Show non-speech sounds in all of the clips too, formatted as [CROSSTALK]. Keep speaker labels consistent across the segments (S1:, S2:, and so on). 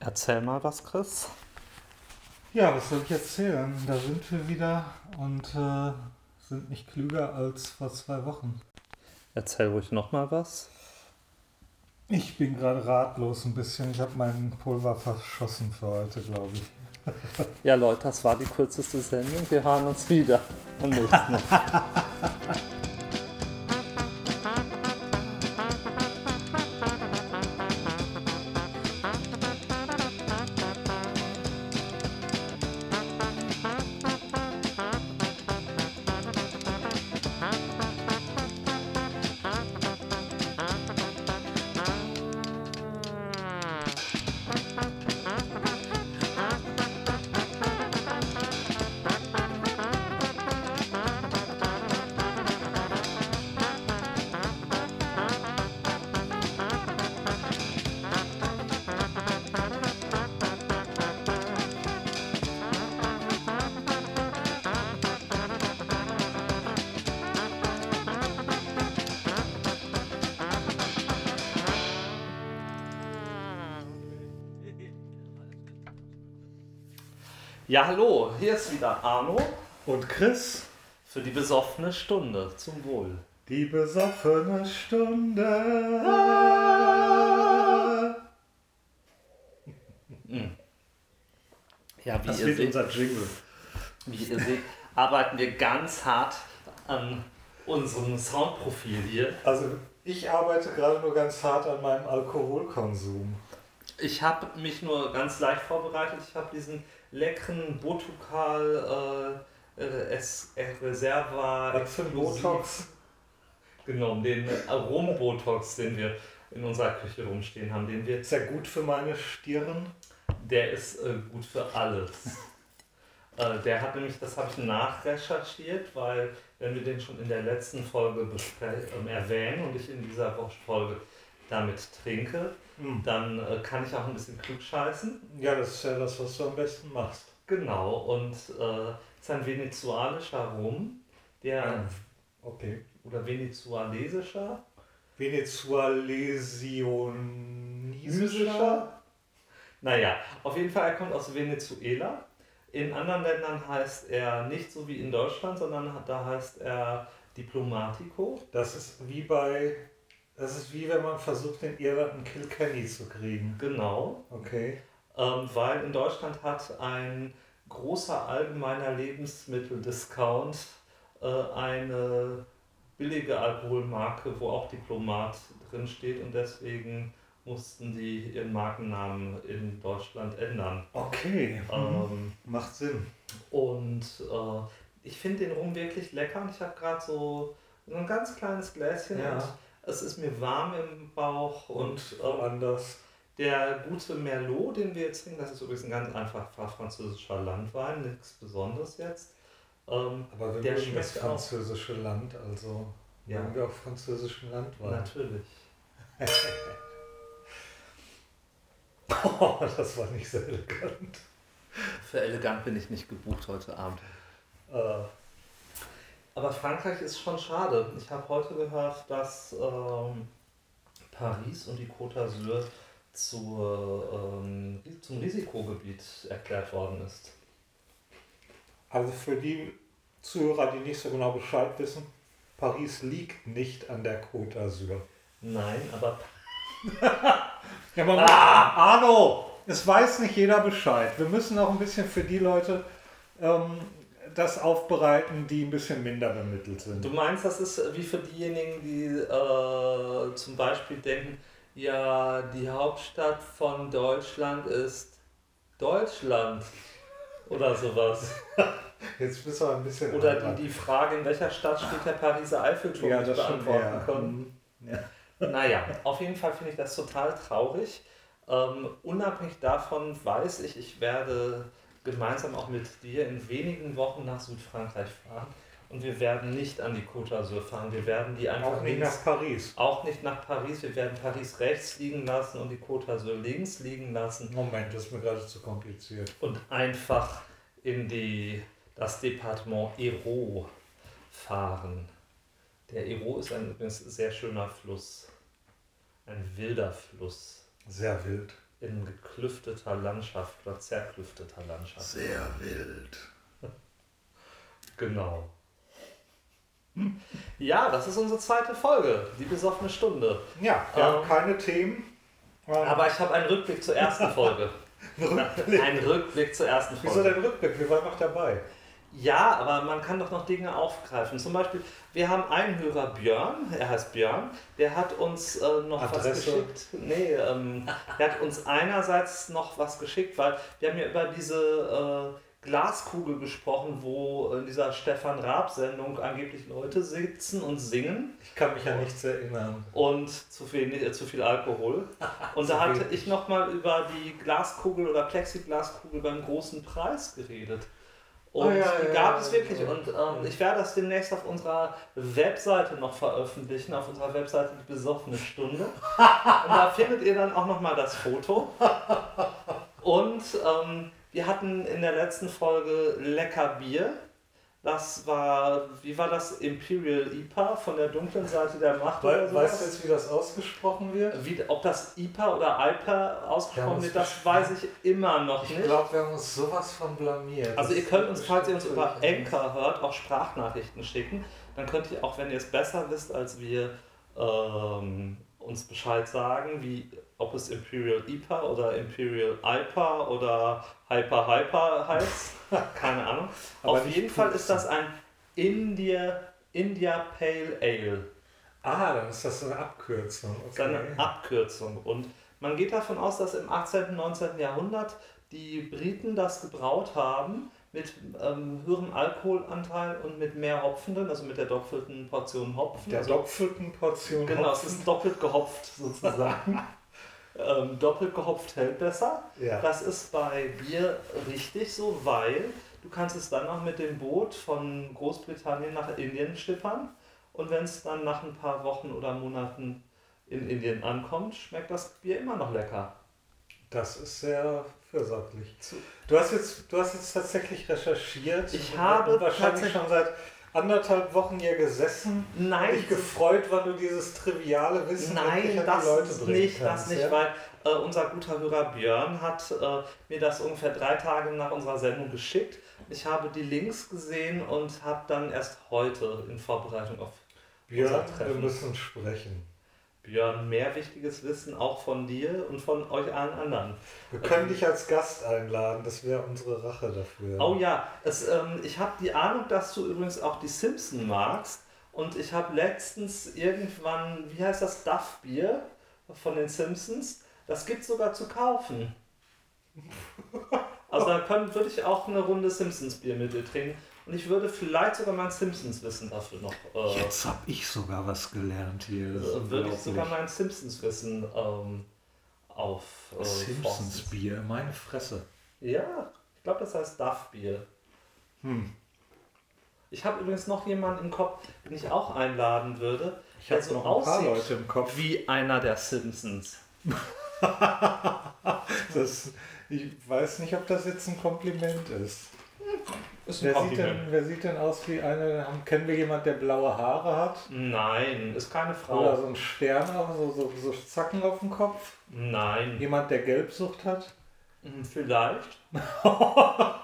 S1: Erzähl mal was, Chris.
S2: Ja, was soll ich erzählen? Da sind wir wieder und äh, sind nicht klüger als vor zwei Wochen.
S1: Erzähl ruhig noch mal was.
S2: Ich bin gerade ratlos ein bisschen. Ich habe meinen Pulver verschossen für heute, glaube ich.
S1: Ja, Leute, das war die kürzeste Sendung. Wir hören uns wieder am nächsten Mal. [LAUGHS] Ja, hallo, hier ist wieder Arno
S2: Und Chris,
S1: für die besoffene Stunde. Zum Wohl.
S2: die besoffene Stunde.
S1: Ja, wie
S2: Das
S1: ihr, seht,
S2: unser Jingle.
S1: wie ihr seht, arbeiten wir ganz hart an unserem Soundprofil hier.
S2: Also ich arbeite gerade nur ganz hart an meinem Alkoholkonsum.
S1: Ich habe mich nur ganz leicht vorbereitet. Ich habe diesen leckeren Botukal äh, äh, es, äh, Reserva
S2: Was für Botox?
S1: genommen, den Arom-Botox, den wir in unserer Küche rumstehen haben, den wir
S2: Ist ja gut für meine Stirn.
S1: Der ist äh, gut für alles. [LAUGHS] äh, der hat nämlich, das habe ich nachrecherchiert, weil wenn wir den schon in der letzten Folge ähm, erwähnen und ich in dieser Folge damit trinke,
S2: Hm.
S1: dann äh, kann ich auch ein bisschen klug scheißen.
S2: Ja, das ist ja das, was du am besten machst.
S1: Genau, und äh, es ist ein venezuelischer Rum, der,
S2: Okay.
S1: oder venezuelesischer,
S2: Venezualesionisischer?
S1: Naja, auf jeden Fall, er kommt aus Venezuela. In anderen Ländern heißt er nicht so wie in Deutschland, sondern da heißt er Diplomatico.
S2: Das ist wie bei. Das ist wie wenn man versucht, in Irland einen Kilkenny zu kriegen.
S1: Genau,
S2: Okay.
S1: ähm, weil in Deutschland hat ein großer allgemeiner Lebensmitteldiscount äh, eine billige Alkoholmarke, wo auch Diplomat drin steht und deswegen mussten die ihren Markennamen in Deutschland ändern.
S2: Okay.
S1: Ähm,
S2: Macht Sinn.
S1: Und äh, ich finde den Rum wirklich lecker und ich habe gerade so ein ganz kleines Gläschen
S2: Ja.
S1: und es ist mir warm im Bauch und, ähm,
S2: anders.
S1: der gute Merlot, den wir jetzt trinken, das ist übrigens ein ganz einfacher französischer Landwein, nichts Besonderes jetzt. Ähm,
S2: Aber wir
S1: der
S2: mögen das
S1: schmeckt auch.
S2: französische Land, also
S1: Ja.
S2: mögen wir auch französischen Landwein.
S1: natürlich. [LAUGHS]
S2: Oh, das war nicht sehr elegant.
S1: Für elegant bin ich nicht gebucht heute Abend.
S2: Äh,
S1: Aber Frankreich ist schon schade. Ich habe heute gehört, dass ähm, Paris und die Côte d'Azur zur, ähm, zum Risikogebiet erklärt worden ist.
S2: also für die Zuhörer, die nicht so genau Bescheid wissen, Paris liegt nicht an der Côte d'Azur.
S1: Nein, aber [LAUGHS]
S2: Ja, man ah! Arno, es weiß nicht jeder Bescheid. Wir müssen auch ein bisschen für die Leute ähm, das aufbereiten, die ein bisschen minder bemittelt sind.
S1: du meinst, das ist wie für diejenigen, die äh, zum Beispiel denken, ja, die Hauptstadt von Deutschland ist Deutschland oder sowas. [LAUGHS]
S2: Jetzt bist du ein bisschen.
S1: Oder die die Frage, in welcher Stadt steht der Pariser Eiffelturm,
S2: ja,
S1: nicht
S2: schon
S1: beantworten
S2: eher.
S1: können.
S2: Mhm. Ja.
S1: Naja, auf jeden Fall finde ich das total traurig. Ähm, unabhängig davon weiß ich, ich werde gemeinsam auch mit dir in wenigen Wochen nach Südfrankreich fahren. Und wir werden nicht an die Côte d'Azur fahren. Wir werden die einfach
S2: Auch nicht
S1: links,
S2: nach Paris.
S1: auch nicht nach Paris. Wir werden Paris rechts liegen lassen und die Côte d'Azur links liegen lassen
S2: Moment, das ist mir gerade zu kompliziert.
S1: und einfach in die, das Departement Hérault fahren. Der Hérault ist ein übrigens sehr schöner Fluss. Ein wilder Fluss.
S2: Sehr wild.
S1: In geklüfteter Landschaft oder zerklüfteter Landschaft.
S2: Sehr wild. [LAUGHS]
S1: Genau. Ja, das ist unsere zweite Folge, die besoffene Stunde.
S2: Ja, wir haben
S1: Ähm,
S2: keine Themen.
S1: Aber ich habe einen Rückblick zur ersten [LAUGHS] Folge.
S2: Rückblick.
S1: Einen Rückblick zur ersten
S2: Wieso
S1: Folge.
S2: denn Rückblick? Wir waren noch dabei.
S1: Ja, aber man kann doch noch Dinge aufgreifen. Zum Beispiel, wir haben einen Hörer, Björn, er heißt Björn, der hat uns äh, noch was
S2: Adresse?
S1: geschickt. Nee, ähm, der hat uns einerseits noch was geschickt, weil wir haben ja über diese äh, Glaskugel gesprochen, wo in dieser Stefan Raab-Sendung angeblich Leute sitzen und singen
S2: Ich kann mich an nichts erinnern.
S1: und zu viel, äh, zu viel Alkohol. [LAUGHS] Und da hatte
S2: wenig.
S1: ich nochmal über die Glaskugel oder Plexiglaskugel beim großen Preis geredet. Und
S2: Oh ja, ja,
S1: gab es wirklich. Und ähm, ich werde das demnächst auf unserer Webseite noch veröffentlichen, auf unserer Webseite die besoffene Stunde. [LAUGHS] Und da findet ihr dann auch nochmal das Foto. Und ähm, wir hatten in der letzten Folge lecker Bier. Das war, wie war das? Imperial IPA von der dunklen Seite der Macht oder
S2: We
S1: sowas?
S2: weißt du jetzt, wie das ausgesprochen wird?
S1: Wie, ob das IPA oder IPA
S2: Wir
S1: ausgesprochen
S2: haben
S1: wird, das weiß ich immer noch
S2: Ich
S1: nicht.
S2: glaube, wir haben uns sowas von blamiert.
S1: Also
S2: Das
S1: ihr könnt uns, falls ihr uns über Anchor hört, auch Sprachnachrichten schicken. Dann könnt ihr auch, wenn ihr es besser wisst als wir, ähm, uns Bescheid sagen, wie, ob es Imperial IPA oder Imperial IPA oder Hyper Hyper heißt. [LAUGHS] Keine Ahnung. Auf jeden Fall ist das ein India, India Pale Ale.
S2: Ah, dann ist das eine Abkürzung.
S1: Das ist eine
S2: Okay.
S1: Abkürzung. Und man geht davon aus, dass im 18. und 19. Jahrhundert die Briten das gebraut haben mit ähm, höherem Alkoholanteil und mit mehr Hopfen drin, also mit der doppelten Portion Hopfen.
S2: Der
S1: also,
S2: doppelten Portion
S1: genau, es
S2: Hopfen.
S1: ist doppelt gehopft sozusagen. [LAUGHS] ähm, doppelt gehopft hält besser.
S2: Ja.
S1: Das ist bei Bier richtig so, weil du kannst es dann noch mit dem Boot von Großbritannien nach Indien schippern und wenn es dann nach ein paar Wochen oder Monaten in Indien ankommt, schmeckt das Bier immer noch lecker.
S2: Das ist sehr fürsorglich. Du hast jetzt, du hast jetzt tatsächlich recherchiert.
S1: Ich
S2: und
S1: habe
S2: wahrscheinlich schon seit anderthalb Wochen hier gesessen.
S1: Nein,
S2: dich gefreut, wann du dieses triviale Wissen
S1: Nein,
S2: an
S1: das
S2: die Leute bringen
S1: nicht,
S2: kannst,
S1: das nicht,
S2: ja?
S1: weil äh, unser guter Hörer Björn hat äh, mir das ungefähr drei Tage nach unserer Sendung geschickt. Ich habe die Links gesehen und habe dann erst heute in Vorbereitung auf
S2: Björn,
S1: unser
S2: wir
S1: Treffen.
S2: müssen sprechen.
S1: Björn mehr wichtiges Wissen auch von dir und von euch allen anderen.
S2: Wir können dich als Gast einladen, das wäre unsere Rache dafür.
S1: Oh ja, es, ähm, ich habe die Ahnung, dass du übrigens auch die Simpson magst. Und ich habe letztens irgendwann, wie heißt das, Duff Bier von den Simpsons. Das gibt sogar zu kaufen. [LAUGHS] Also da können, würde ich auch eine Runde Simpsons Bier mit dir trinken. Und ich würde vielleicht sogar mein Simpsons Wissen dafür noch. Äh,
S2: Jetzt habe ich sogar was gelernt hier. Das
S1: äh, würde ich sogar mein Simpsons Wissen ähm, auf. Äh,
S2: Simpsons
S1: forsten.
S2: Bier, meine Fresse.
S1: Ja, ich glaube, das heißt Duff Bier.
S2: Hm.
S1: Ich habe übrigens noch jemanden im Kopf, den ich auch einladen würde,
S2: Ich habe
S1: so
S2: noch ein paar Leute im Kopf.
S1: wie einer der Simpsons. [LAUGHS]
S2: Das, ich weiß nicht, ob das jetzt ein Kompliment ist. [LAUGHS]
S1: Ist
S2: Wer sieht, denn, wer sieht denn aus wie eine? haben- Kennen wir jemanden, der blaue Haare hat?
S1: Nein, ist keine
S2: Oder
S1: Frau.
S2: so ein Stern, so, so, so Zacken auf dem Kopf?
S1: Nein,
S2: Jemand, der Gelbsucht hat?
S1: Hm, vielleicht. [LAUGHS]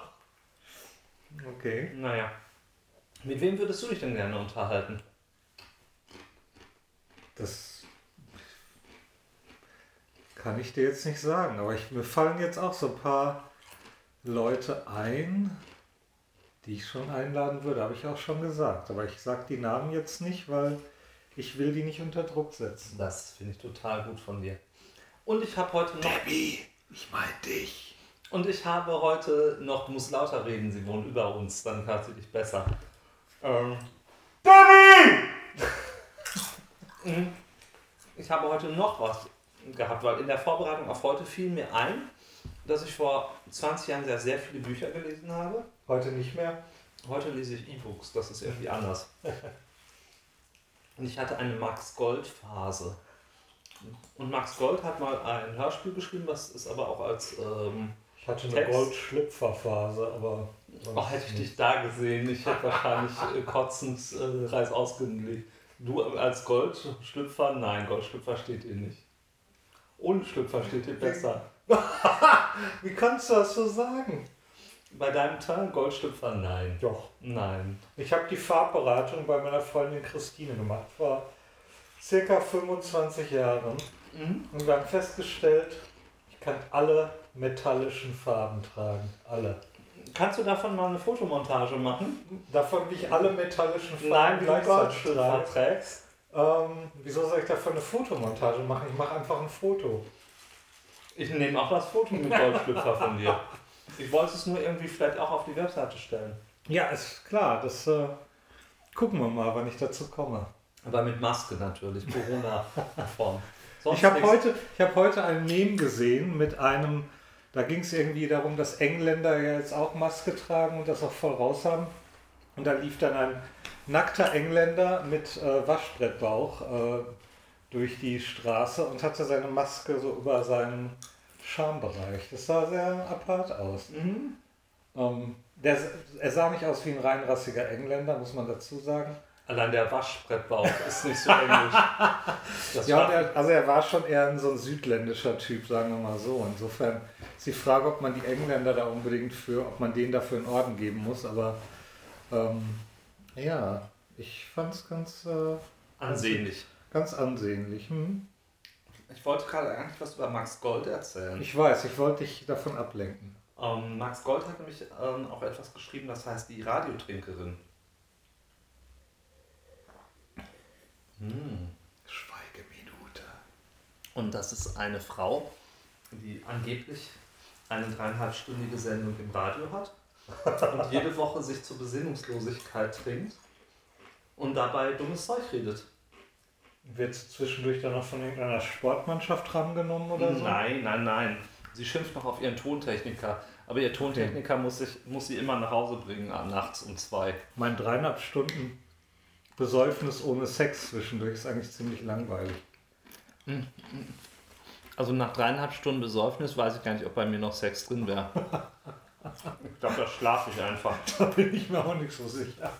S2: Okay.
S1: Naja. Mit wem würdest du dich denn gerne unterhalten?
S2: Das kann ich dir jetzt nicht sagen, aber ich, mir fallen jetzt auch so ein paar Leute ein, die ich schon einladen würde, habe ich auch schon gesagt. Aber ich sage die Namen jetzt nicht, weil ich will die nicht unter Druck setzen.
S1: Das finde ich total gut von dir. Und ich habe heute noch.
S2: Debbie, ich meine dich.
S1: Und ich habe heute noch, du musst lauter reden, sie wohnt über uns, dann hört sie dich besser. Ähm, [LAUGHS] Mhm. Ich habe heute noch was gehabt, weil in der Vorbereitung auf heute fiel mir ein, dass ich vor 20 Jahren sehr, sehr viele Bücher gelesen habe.
S2: Heute nicht mehr?
S1: Heute lese ich E-Books, das ist irgendwie anders. Und ich hatte eine Max Gold-Phase. Und Max Gold hat mal ein Hörspiel geschrieben, was ist aber auch als. Ähm,
S2: Ich hatte eine. Goldschlüpferphase, aber.
S1: oh, hätte ich
S2: nicht.
S1: dich da gesehen, ich hätte wahrscheinlich äh, kotzend äh, Reis ausgelegt. Du als Goldschlüpfer? Nein, Goldschlüpfer steht dir nicht. Ohne Schlüpfer steht dir besser. [LAUGHS]
S2: Wie kannst du das so sagen?
S1: Bei deinem Teil Goldschlüpfer? Nein.
S2: Doch.
S1: Nein.
S2: Ich habe die Farbberatung bei meiner Freundin Christine gemacht, vor circa 25 Jahren.
S1: Mhm.
S2: Und wir haben festgestellt, ich kann alle metallischen Farben tragen. Alle.
S1: Kannst du davon mal eine Fotomontage machen?
S2: Davon, wie ich alle metallischen Farben
S1: Nein,
S2: gleichzeitig trage.
S1: trägst.
S2: Ähm, wieso soll ich davon eine Fotomontage machen? Ich mache einfach ein Foto.
S1: Ich nehme auch das Foto mit Goldschlüpfer von dir. Ich wollte es nur irgendwie vielleicht auch auf die Webseite stellen.
S2: Ja, ist klar. Das äh, gucken wir mal, wann ich dazu komme.
S1: Aber mit Maske natürlich, Corona-Form. [LAUGHS]
S2: Ich habe heute, ich hab heute ein Meme gesehen mit einem, da ging es irgendwie darum, dass Engländer ja jetzt auch Maske tragen und das auch voll raus haben. Und da lief dann ein nackter Engländer mit äh, Waschbrettbauch äh, durch die Straße und hatte seine Maske so über seinen Schambereich. Das sah sehr apart aus.
S1: Mhm.
S2: Ähm, der, er sah nicht aus wie ein reinrassiger Engländer, muss man dazu sagen.
S1: Allein der Waschbrettbauch ist nicht so englisch. [LAUGHS]
S2: Ja, er, also er war schon eher so ein südländischer Typ, sagen wir mal so. Insofern ist die Frage, ob man die Engländer da unbedingt für, ob man denen dafür einen Orden geben muss. Aber ähm, ja, ich fand es ganz, äh,
S1: ansehnlich.
S2: Ganz ansehnlich. Hm?
S1: Ich wollte gerade eigentlich was über Max Gold erzählen.
S2: Ich weiß, ich wollte dich davon ablenken.
S1: Ähm, Max Gold hat nämlich ähm, auch etwas geschrieben, das heißt die Radiotrinkerin. Hm.
S2: Schweigeminute.
S1: Und das ist eine Frau, die angeblich eine dreieinhalbstündige Sendung im Radio hat und jede Woche sich zur Besinnungslosigkeit trinkt und dabei dummes Zeug redet.
S2: Wird zwischendurch dann noch von irgendeiner Sportmannschaft rangenommen oder so?
S1: Nein, nein, nein. Sie schimpft noch auf ihren Tontechniker. Aber ihr Tontechniker muss, sich, muss sie immer nach Hause bringen, äh, nachts um zwei.
S2: Mein dreieinhalb Stunden Besäufnis ohne Sex zwischendurch ist eigentlich ziemlich langweilig.
S1: Also nach dreieinhalb Stunden Besäufnis weiß ich gar nicht, ob bei mir noch Sex drin wäre. Ich glaube, da schlafe ich einfach. [LAUGHS]
S2: Da bin ich mir auch nicht so sicher.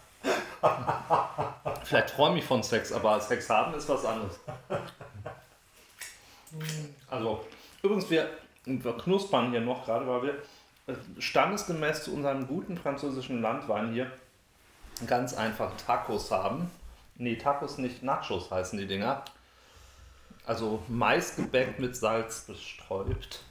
S1: Vielleicht träume ich von Sex, aber Sex haben ist was anderes. Also, übrigens, wir, wir knuspern hier noch gerade, weil wir äh, standesgemäß zu unserem guten französischen Landwein hier ganz einfach Tacos haben. Nee, Tacos nicht, Nachos heißen die Dinger. Also Maisgebäck mit Salz bestäubt.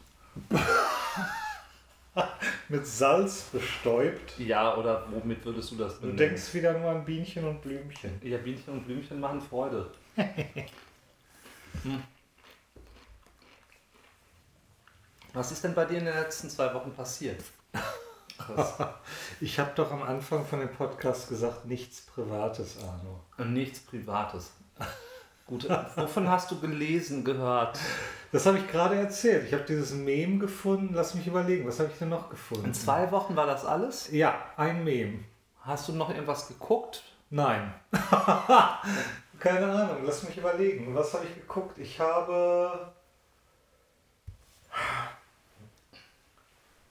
S1: [LAUGHS]
S2: Mit Salz bestäubt.
S1: Ja, oder womit würdest du das
S2: Du
S1: benennen?
S2: denkst wieder nur an Bienchen und Blümchen.
S1: Ja, Bienchen und Blümchen machen Freude. [LAUGHS] hm. Was ist denn bei dir in den letzten zwei Wochen passiert?
S2: Ich habe doch am Anfang von dem Podcast gesagt, nichts Privates, Arno.
S1: Nichts Privates. Gut, wovon hast du gelesen, gehört?
S2: Das habe ich gerade erzählt. Ich habe dieses Meme gefunden. Lass mich überlegen, was habe ich denn noch gefunden?
S1: In zwei Wochen war das alles?
S2: Ja, ein Meme.
S1: Hast du noch irgendwas geguckt?
S2: Nein. [LAUGHS] Keine Ahnung, lass mich überlegen. Was habe ich geguckt? Ich habe.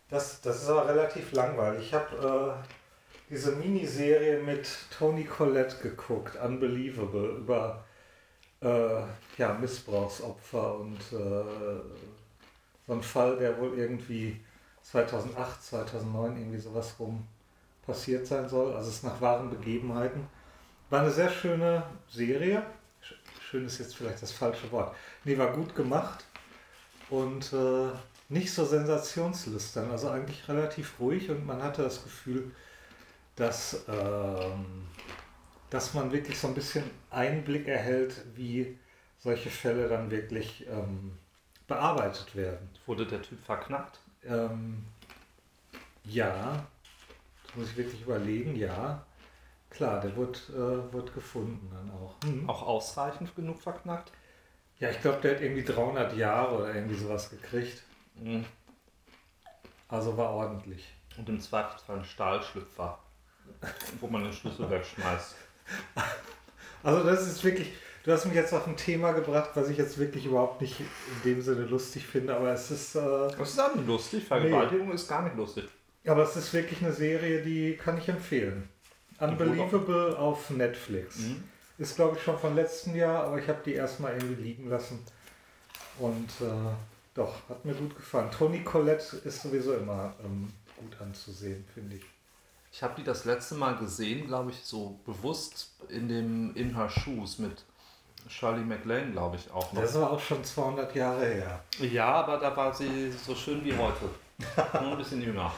S2: Das, das ist aber relativ langweilig. Ich habe äh, diese Miniserie mit Tony Collette geguckt, Unbelievable, über äh, ja, Missbrauchsopfer und äh, so ein Fall, der wohl irgendwie 2008, 2009 irgendwie sowas rum passiert sein soll. Also es ist nach wahren Begebenheiten. War eine sehr schöne Serie. Sch- Schön ist jetzt vielleicht das falsche Wort. Nee, war gut gemacht und äh, nicht so sensationslüstern. Also eigentlich relativ ruhig und man hatte das Gefühl, dass, ähm, dass man wirklich so ein bisschen Einblick erhält, wie solche Fälle dann wirklich ähm, bearbeitet werden.
S1: Wurde der Typ verknackt?
S2: Ähm, ja, das muss ich wirklich überlegen, ja. Klar, der wird, äh, wird gefunden dann auch. Hm.
S1: Auch ausreichend genug verknackt?
S2: Ja, ich glaube, der hat irgendwie 300 Jahre oder irgendwie sowas gekriegt.
S1: Mhm.
S2: Also war ordentlich.
S1: Und im Zweifelsfall ein Stahlschlüpfer, wo man den Schlüssel wegschmeißt.
S2: Also das ist wirklich, du hast mich jetzt auf ein Thema gebracht, was ich jetzt wirklich überhaupt nicht in dem Sinne lustig finde, aber es ist, äh,
S1: Das ist auch nicht lustig. Vergewaltigung ist gar nicht lustig.
S2: aber es ist wirklich eine Serie, die kann ich empfehlen. Unbelievable auf Netflix.
S1: Mhm.
S2: Ist glaube ich schon von letztem Jahr, aber ich habe die erstmal irgendwie liegen lassen. Und äh, doch, hat mir gut gefallen. Toni Collette ist sowieso immer ähm, gut anzusehen, finde ich.
S1: Ich habe die das letzte Mal gesehen, glaube ich, so bewusst in dem In Her Shoes mit Shirley MacLaine, glaube ich, auch noch.
S2: Das war auch schon 200 Jahre her.
S1: Ja, aber da war sie so schön wie heute. [LAUGHS] Nur ein bisschen jünger.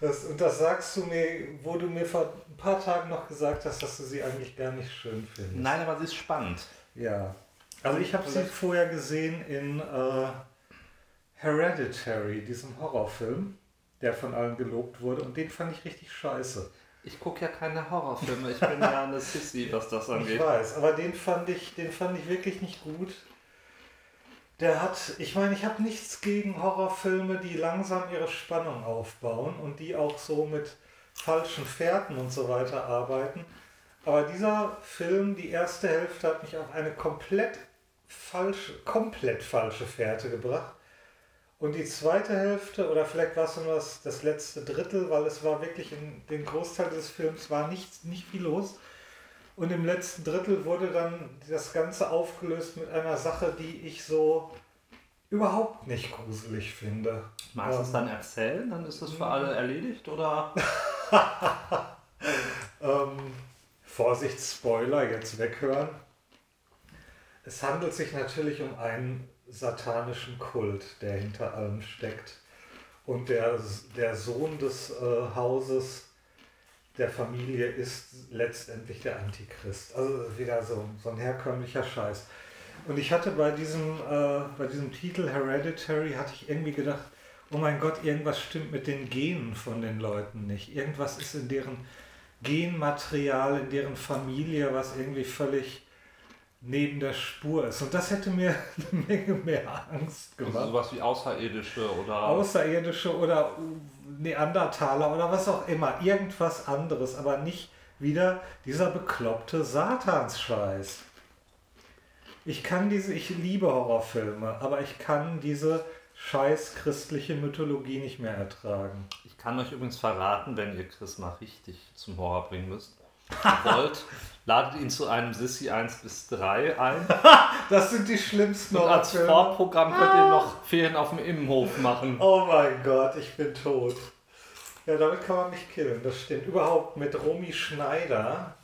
S2: das, und das sagst du mir, wo du mir vor ein paar Tagen noch gesagt hast, dass du sie eigentlich gar nicht schön findest.
S1: Nein, aber sie ist spannend.
S2: Ja. Also ich habe sie vorher gesehen in äh, Hereditary, diesem Horrorfilm, der von allen gelobt wurde und den fand ich richtig scheiße.
S1: Ich gucke ja keine Horrorfilme, ich bin ja eine Sissy, was das angeht.
S2: Ich weiß, aber den fand ich, den fand ich wirklich nicht gut. Der hat, ich meine, ich habe nichts gegen Horrorfilme, die langsam ihre Spannung aufbauen und die auch so mit falschen Fährten und so weiter arbeiten. Aber dieser Film, die erste Hälfte, hat mich auf eine komplett falsche, komplett falsche Fährte gebracht. Und die zweite Hälfte, oder vielleicht war es nur das, das letzte Drittel, weil es war wirklich in dem Großteil des Films war nichts, nicht viel los. Und im letzten Drittel wurde dann das Ganze aufgelöst mit einer Sache, die ich so überhaupt nicht gruselig finde.
S1: Magst du ähm, es dann erzählen? Dann ist das für alle erledigt, oder? [LAUGHS]
S2: ähm, Vorsicht, Spoiler, jetzt weghören. Es handelt sich natürlich um einen satanischen Kult, der hinter allem steckt. Und der, der Sohn des äh, Hauses der Familie ist letztendlich der Antichrist. Also wieder so, so ein herkömmlicher Scheiß. Und ich hatte bei diesem, äh, bei diesem Titel Hereditary, hatte ich irgendwie gedacht, oh mein Gott, irgendwas stimmt mit den Genen von den Leuten nicht. Irgendwas ist in deren Genmaterial, in deren Familie, was irgendwie völlig neben der Spur ist. Und das hätte mir [LAUGHS] eine Menge mehr Angst gemacht. Also
S1: sowas wie Außerirdische oder.
S2: Außerirdische oder Neandertaler oder was auch immer. Irgendwas anderes, aber nicht wieder dieser bekloppte Satansscheiß. Ich kann diese, ich liebe Horrorfilme, aber ich kann diese scheiß christliche Mythologie nicht mehr ertragen.
S1: Ich kann euch übrigens verraten, wenn ihr Chris mal richtig zum Horror bringen müsst, wollt, ladet ihn zu einem Sissy 1 bis 3 ein. [LAUGHS]
S2: das sind die schlimmsten
S1: Und als Vorprogramm könnt ihr noch Ferien auf dem Innenhof machen.
S2: Oh mein Gott, ich bin tot. Ja, damit kann man mich killen, das stimmt. Überhaupt mit Romy Schneider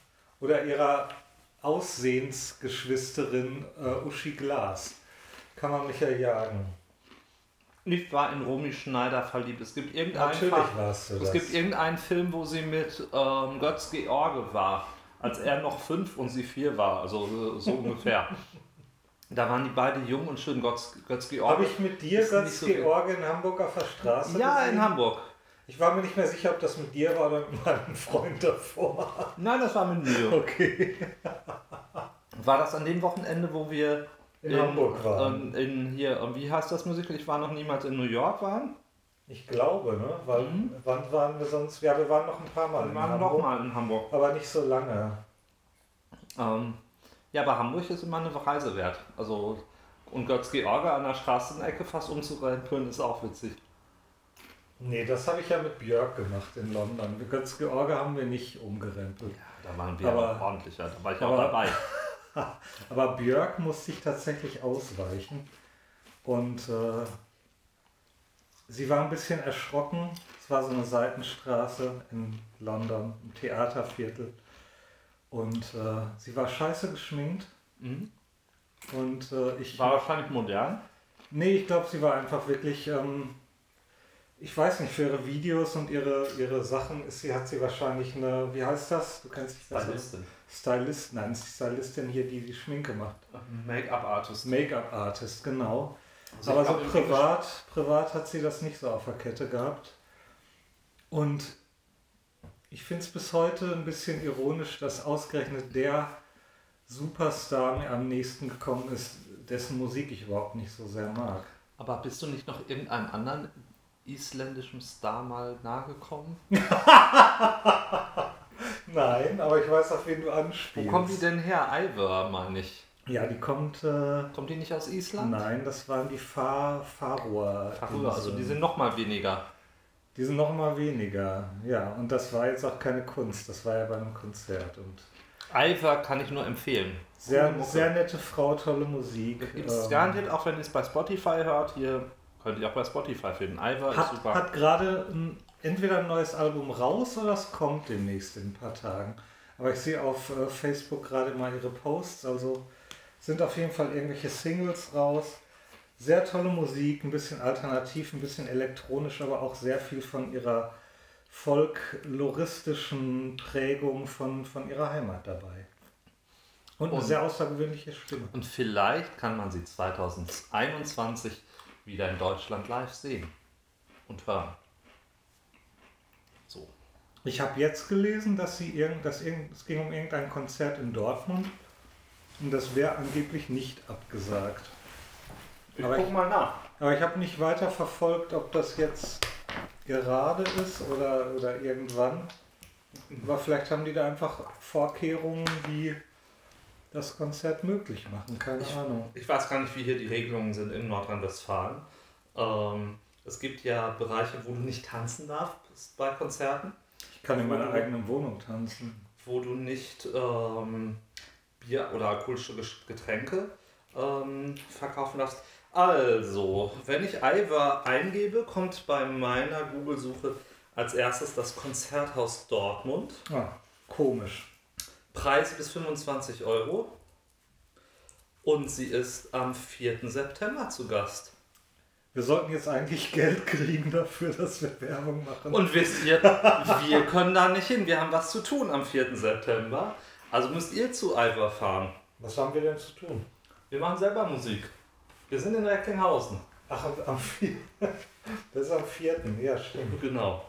S2: oder ihrer Aussehensgeschwisterin äh, Uschi Glas kann man mich ja jagen.
S1: Ich war in Romy Schneider verliebt. Es gibt irgendeinen,
S2: Natürlich warst du
S1: es gibt irgendeinen Film, wo sie mit ähm, Götz George war als er noch fünf und sie vier war, also so [LAUGHS] ungefähr. Da waren die beide jung und schön Götz, Götz George.
S2: Habe ich mit dir Götz so George in Hamburg auf der Straße
S1: Ja, gesehen? in Hamburg.
S2: Ich war mir nicht mehr sicher, ob das mit dir war oder mit meinem Freund davor.
S1: Nein, das war mit mir.
S2: Okay.
S1: War das an dem Wochenende, wo wir
S2: in, in Hamburg waren?
S1: In, hier, wie heißt das Musical? Ich war noch niemals in New York waren.
S2: Ich glaube, ne? Weil, mhm. Wann waren wir sonst? Ja, wir waren noch ein paar Mal
S1: wir in waren Hamburg. noch mal in Hamburg.
S2: Aber nicht so lange.
S1: Ähm, ja, aber Hamburg ist immer eine Reise wert. Also, und Götz-George an der Straßenecke fast umzurempeln, ist auch witzig.
S2: Nee, das habe ich ja mit Björk gemacht in London. Götz-George haben wir nicht umgerempelt.
S1: Ja, da waren wir aber, aber ordentlicher, da war ich aber, auch dabei. [LAUGHS] [LAUGHS]
S2: aber Björk musste ich tatsächlich ausweichen. Und äh, Sie war ein bisschen erschrocken. Es war so eine Seitenstraße in London, im Theaterviertel. Und äh, sie war scheiße geschminkt. Mhm. Und äh, ich.
S1: War wahrscheinlich modern?
S2: Nee, ich glaube, sie war einfach wirklich. Ähm, ich weiß nicht, für ihre Videos und ihre, ihre Sachen ist sie, hat sie wahrscheinlich eine, wie heißt das? Du kennst dich
S1: das. Stylistin.
S2: Stylist, nein, Stylistin hier, die die Schminke macht.
S1: Make-up-Artist.
S2: Make-up-Artist, genau. Also Aber so privat, privat hat sie das nicht so auf der Kette gehabt. Und ich finde es bis heute ein bisschen ironisch, dass ausgerechnet der Superstar mir am nächsten gekommen ist, dessen Musik ich überhaupt nicht so sehr mag.
S1: Aber bist du nicht noch irgendeinem anderen isländischen Star mal nahegekommen? [LAUGHS]
S2: Nein, aber ich weiß, auf wen du anspielst.
S1: Wo kommen die denn her? Ivor, meine ich.
S2: Ja, die kommt. Äh,
S1: kommt die nicht aus Island?
S2: Nein, das waren die Far Faroer.
S1: Faroer, also die sind noch mal weniger.
S2: Die sind noch mal weniger, ja. Und das war jetzt auch keine Kunst, das war ja bei einem Konzert. Und
S1: Ivor kann ich nur empfehlen.
S2: Sehr, sehr nette Frau, tolle Musik.
S1: Gibt es
S2: Ähm,
S1: garantiert, auch wenn ihr es bei Spotify hört, hier könnt ihr auch bei Spotify finden. Ist
S2: Hat,
S1: super.
S2: hat gerade entweder ein neues Album raus oder es kommt demnächst in ein paar Tagen. Aber ich sehe auf äh, Facebook gerade mal ihre Posts, also sind auf jeden Fall irgendwelche Singles raus. Sehr tolle Musik, ein bisschen alternativ, ein bisschen elektronisch, aber auch sehr viel von ihrer folkloristischen Prägung von, von ihrer Heimat dabei. Und eine
S1: Und-
S2: sehr außergewöhnliche Stimme.
S1: Und vielleicht kann man sie 2021 wieder in Deutschland live sehen und hören. So.
S2: Ich habe jetzt gelesen, dass sie irgend, dass irgend, es ging um irgendein Konzert in Dortmund und das wäre angeblich nicht abgesagt.
S1: Ich
S2: Aber
S1: guck
S2: ich-
S1: mal nach.
S2: Aber ich habe nicht weiter verfolgt, ob das jetzt gerade ist oder, oder irgendwann. Aber vielleicht haben die da einfach Vorkehrungen, die das Konzert möglich machen. Keine
S1: Ich-
S2: Ahnung.
S1: Ich weiß gar nicht, wie hier die Regelungen sind in Nordrhein-Westfalen. Ähm, es gibt ja Bereiche, wo du nicht tanzen darfst bei Konzerten,
S2: Ich kann in meiner eigenen Wohnung tanzen.
S1: wo du nicht ähm, Bier oder alkoholische Getränke ähm, verkaufen darfst. Also, wenn ich Ivor eingebe, kommt bei meiner Google-Suche als erstes das Konzerthaus Dortmund.
S2: Ah, komisch.
S1: Preis bis 25 Euro. Und sie ist am 4. September zu Gast.
S2: Wir sollten jetzt eigentlich Geld kriegen dafür, dass wir Werbung machen.
S1: Und wisst ihr, wir können da nicht hin. Wir haben was zu tun am 4. September. Also müsst ihr zu Ivor fahren.
S2: Was haben wir denn zu tun?
S1: Wir machen selber Musik. Wir sind in Recklinghausen.
S2: Ach, am 4. [LAUGHS] Das ist am 4. Ja, stimmt.
S1: Genau.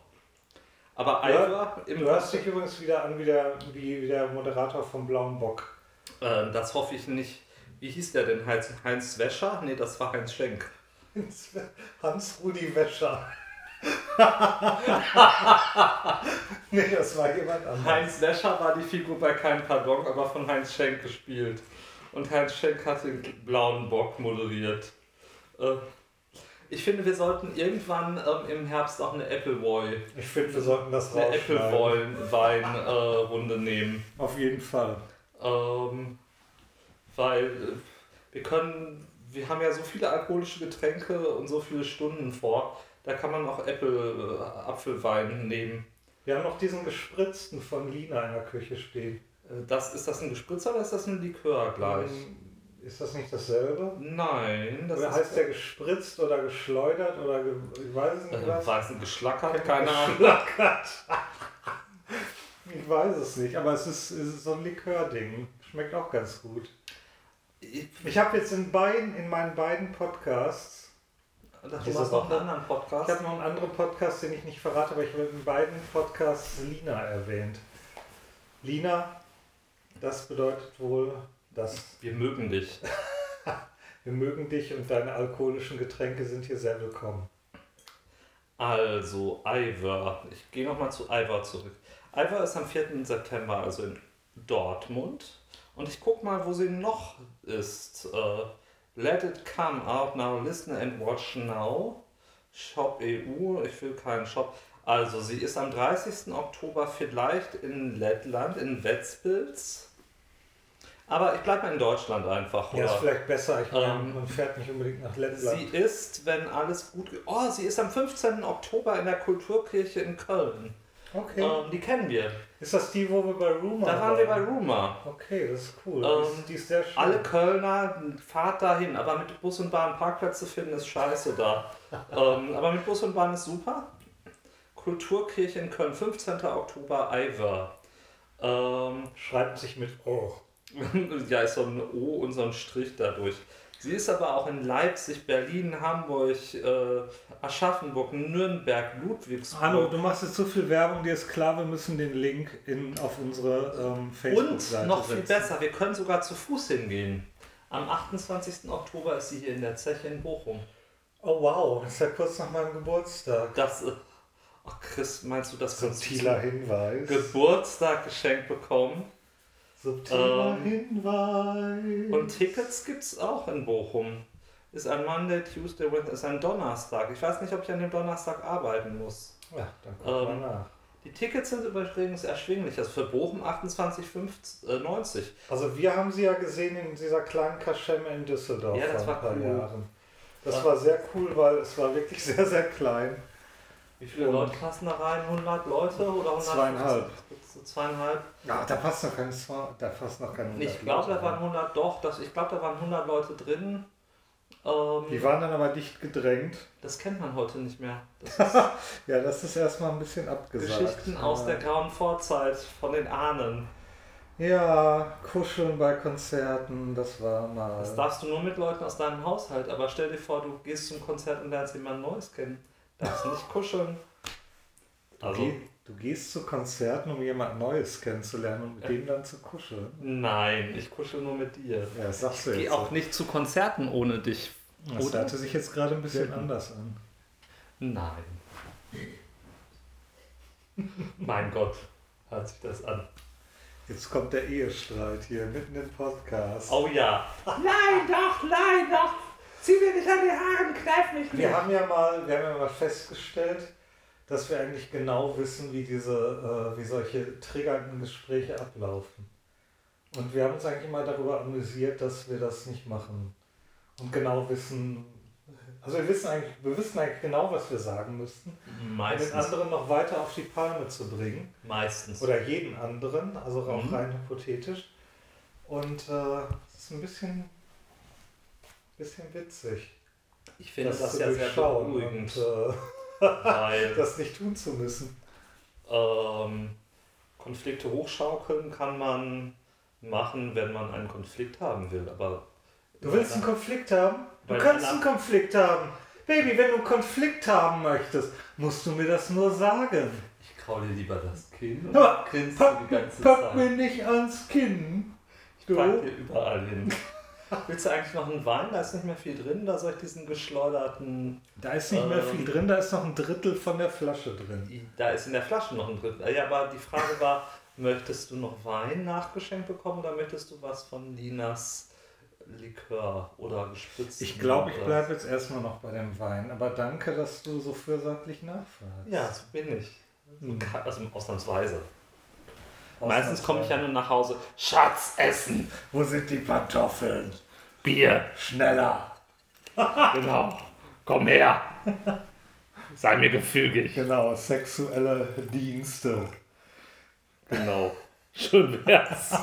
S1: Aber
S2: Ja,
S1: Ivor im
S2: Du hörst dich übrigens wieder an wie der, wie, wie der Moderator vom Blauen Bock.
S1: äh, Das hoffe ich nicht. Wie hieß der denn? Heinz, Heinz Wäscher? Nee, das war Heinz Schenk.
S2: Hans-Rudi Wäscher. [LAUGHS] nee, das war jemand anderes.
S1: Heinz Wäscher war die Figur bei Kein Pardon, aber von Heinz Schenk gespielt. Und Heinz Schenk hat den blauen Bock moderiert. Äh, ich finde, wir sollten irgendwann ähm, im Herbst auch eine Appleboy,
S2: Ich finde, wir sollten das
S1: eine
S2: rausschneiden.
S1: Appleboy-Wein-Runde nehmen.
S2: Auf jeden Fall.
S1: Ähm, weil äh, wir können, wir haben ja so viele alkoholische Getränke und so viele Stunden vor, da kann man auch Apple, äh, Apfelwein nehmen.
S2: Wir haben noch diesen gespritzten von Lina in der Küche stehen.
S1: Äh, Das, ist das ein Gespritzer oder ist das ein Likör gleich?
S2: Ist das nicht dasselbe?
S1: Nein, das
S2: Oder
S1: ist
S2: heißt der gespritzt oder geschleudert oder ge ich weiß es nicht
S1: äh,
S2: was?
S1: weiß nicht, geschlackert, keine Ahnung.
S2: Geschlackert. [LAUGHS] Ich weiß es nicht, aber es ist, es ist so ein Likör-Ding. Schmeckt auch ganz gut.
S1: Ich,
S2: Ich habe jetzt in beiden, in meinen beiden Podcasts,
S1: du hast noch einen anderen
S2: ich
S1: Podcast.
S2: habe noch einen anderen Podcast, den ich nicht verrate, aber ich habe in beiden Podcasts Lina erwähnt. Lina, das bedeutet wohl, dass
S1: Wir mögen dich. [LAUGHS]
S2: wir mögen dich und deine alkoholischen Getränke sind hier sehr willkommen.
S1: Also, Ivor. Ich gehe nochmal zu Ivor zurück. Ivor ist am 4. September, also in Dortmund. Und ich guck mal, wo sie noch ist. Äh, Let it come out now, listen and watch now. Shop EU, ich will keinen Shop. Also, sie ist am 30. Oktober vielleicht in Lettland, in Ventspils. Aber ich bleibe mal in Deutschland einfach.
S2: Ja, ist vielleicht besser. Ich meine,
S1: Ähm,
S2: man fährt nicht unbedingt nach
S1: Sie
S2: Lettland.
S1: ist, wenn alles gut geht. Oh, sie ist am 15. Oktober in der Kulturkirche in Köln.
S2: Okay.
S1: Ähm, die kennen wir.
S2: Ist das die, wo wir bei Rumor
S1: Da waren wir bei Rumor.
S2: Okay, das ist cool.
S1: Ähm,
S2: die, ist, sehr schön.
S1: Alle Kölner, fahrt dahin, aber mit Bus und Bahn Parkplätze finden ist scheiße da. [LAUGHS] ähm, aber mit Bus und Bahn ist super. Kulturkirche in Köln, 15. Oktober, Ivor. Ähm,
S2: Schreibt sich mit O. [LAUGHS]
S1: ja, ist so ein O und so ein Strich dadurch. Sie ist aber auch in Leipzig, Berlin, Hamburg, äh, Aschaffenburg, Nürnberg, Ludwigsburg.
S2: Hallo, du machst jetzt so viel Werbung, dir ist klar, wir müssen den Link in, auf unsere ähm, Facebook-Seite
S1: Und noch viel
S2: setzen.
S1: besser, wir können sogar zu Fuß hingehen. Am 28. Oktober ist sie hier in der Zeche in Bochum.
S2: Oh wow, das ist ja kurz nach meinem Geburtstag.
S1: Das, äh, ach Chris, meinst du, das du
S2: Subtiler Hinweis.
S1: Geburtstag geschenkt bekommen?
S2: Subtiler
S1: Ähm,
S2: Hinweis.
S1: Und Tickets gibt es auch in Bochum. Ist ein Monday, Tuesday, Wednesday, ist ein Donnerstag. Ich weiß nicht, ob ich an dem Donnerstag arbeiten muss.
S2: Ja, dann guck
S1: Ähm,
S2: mal nach.
S1: Die Tickets sind übrigens erschwinglich. Das ist für Bochum 28,90.
S2: Also wir haben sie ja gesehen in dieser kleinen Kaschemme in Düsseldorf
S1: Ja, das
S2: vor
S1: war
S2: ein paar
S1: cool.
S2: Jahren. Das
S1: War-
S2: war sehr cool, weil es war wirklich [LAUGHS] sehr, sehr klein.
S1: Wie viele Leute passen da rein? 100 Leute oder 100?
S2: Zweieinhalb.
S1: So zweieinhalb.
S2: Ja, da passt noch kein da passt noch kein
S1: Ich glaube, da waren 100, doch, das, ich glaube, da waren 100 Leute drin. Ähm,
S2: Die waren dann aber dicht gedrängt.
S1: das kennt man heute nicht mehr. Das [LAUGHS]
S2: Ja, das ist erstmal ein bisschen abgesagt.
S1: Geschichten aus der grauen Vorzeit von den Ahnen.
S2: Ja, kuscheln bei Konzerten, das war mal.
S1: Das darfst du nur mit Leuten aus deinem Haushalt. Aber stell dir vor, du gehst zum Konzert und lernst jemand Neues kennen. Darfst nicht kuscheln.
S2: du,
S1: Also,
S2: geh, du gehst zu Konzerten, um jemand Neues kennenzulernen und mit dem dann zu kuscheln.
S1: nein, ich kuschel nur mit dir.
S2: Ja, das sagst du
S1: Ich
S2: jetzt.
S1: gehe auch nicht zu Konzerten ohne dich.
S2: Das
S1: oder?
S2: hörte sich jetzt gerade ein bisschen
S1: Selten.
S2: anders an.
S1: Nein. mein Gott, hört sich das an.
S2: Jetzt kommt der Ehestreit hier mitten im Podcast.
S1: Oh ja. Nein, doch, nein, doch. Zieh mir nicht an die Haare, kneif mich nicht.
S2: Wir haben ja mal, wir haben ja mal festgestellt, dass wir eigentlich genau wissen, wie diese, äh, wie solche triggernden Gespräche ablaufen. Und wir haben uns eigentlich immer darüber amüsiert, dass wir das nicht machen. Und genau wissen, also wir wissen eigentlich, wir wissen eigentlich genau, was wir sagen müssten, um den
S1: Meistens.
S2: anderen noch weiter auf die Palme zu bringen.
S1: Meistens.
S2: Oder jeden anderen, also auch
S1: Mhm.
S2: rein hypothetisch. Und äh, es ist ein bisschen, bisschen witzig,
S1: ich finde das,
S2: zu
S1: ja sehr beruhigend,
S2: und äh, [LAUGHS]
S1: weil
S2: das nicht tun zu müssen.
S1: ähm, Konflikte hochschaukeln kann man machen, wenn man einen Konflikt haben will. Aber
S2: Du willst einen Konflikt haben? Du kannst einen Konflikt haben. Baby, wenn du einen Konflikt haben möchtest, musst du mir das nur sagen.
S1: ich kraule lieber das Kinn und
S2: Ja,
S1: grinst
S2: Pack,
S1: die ganze
S2: pack
S1: Zeit.
S2: mir nicht ans Kinn.
S1: Ich pack dir überall hin. [LAUGHS] Willst du eigentlich noch einen Wein? Da ist nicht mehr viel drin. Da soll ich diesen geschleuderten.
S2: Da ist nicht mehr
S1: Ähm.
S2: viel drin, da ist noch ein Drittel von der Flasche drin.
S1: Da ist in der Flasche noch ein Drittel. Ja, aber die Frage war: [LAUGHS] Möchtest du noch Wein nachgeschenkt bekommen oder möchtest du was von Linas Likör oder gespritzt?
S2: Ich glaube, ich bleibe jetzt erstmal noch bei dem Wein. Aber danke, dass du so fürsorglich nachfragst.
S1: Ja, so bin ich.
S2: Hm.
S1: Also ausnahmsweise. Meistens komme ich ja nur nach Hause. Schatz, essen!
S2: Wo sind die Pantoffeln?
S1: Bier!
S2: Schneller! [LAUGHS]
S1: Genau. Komm her! Sei mir gefügig.
S2: Genau, sexuelle Dienste.
S1: Genau. Schön wär's.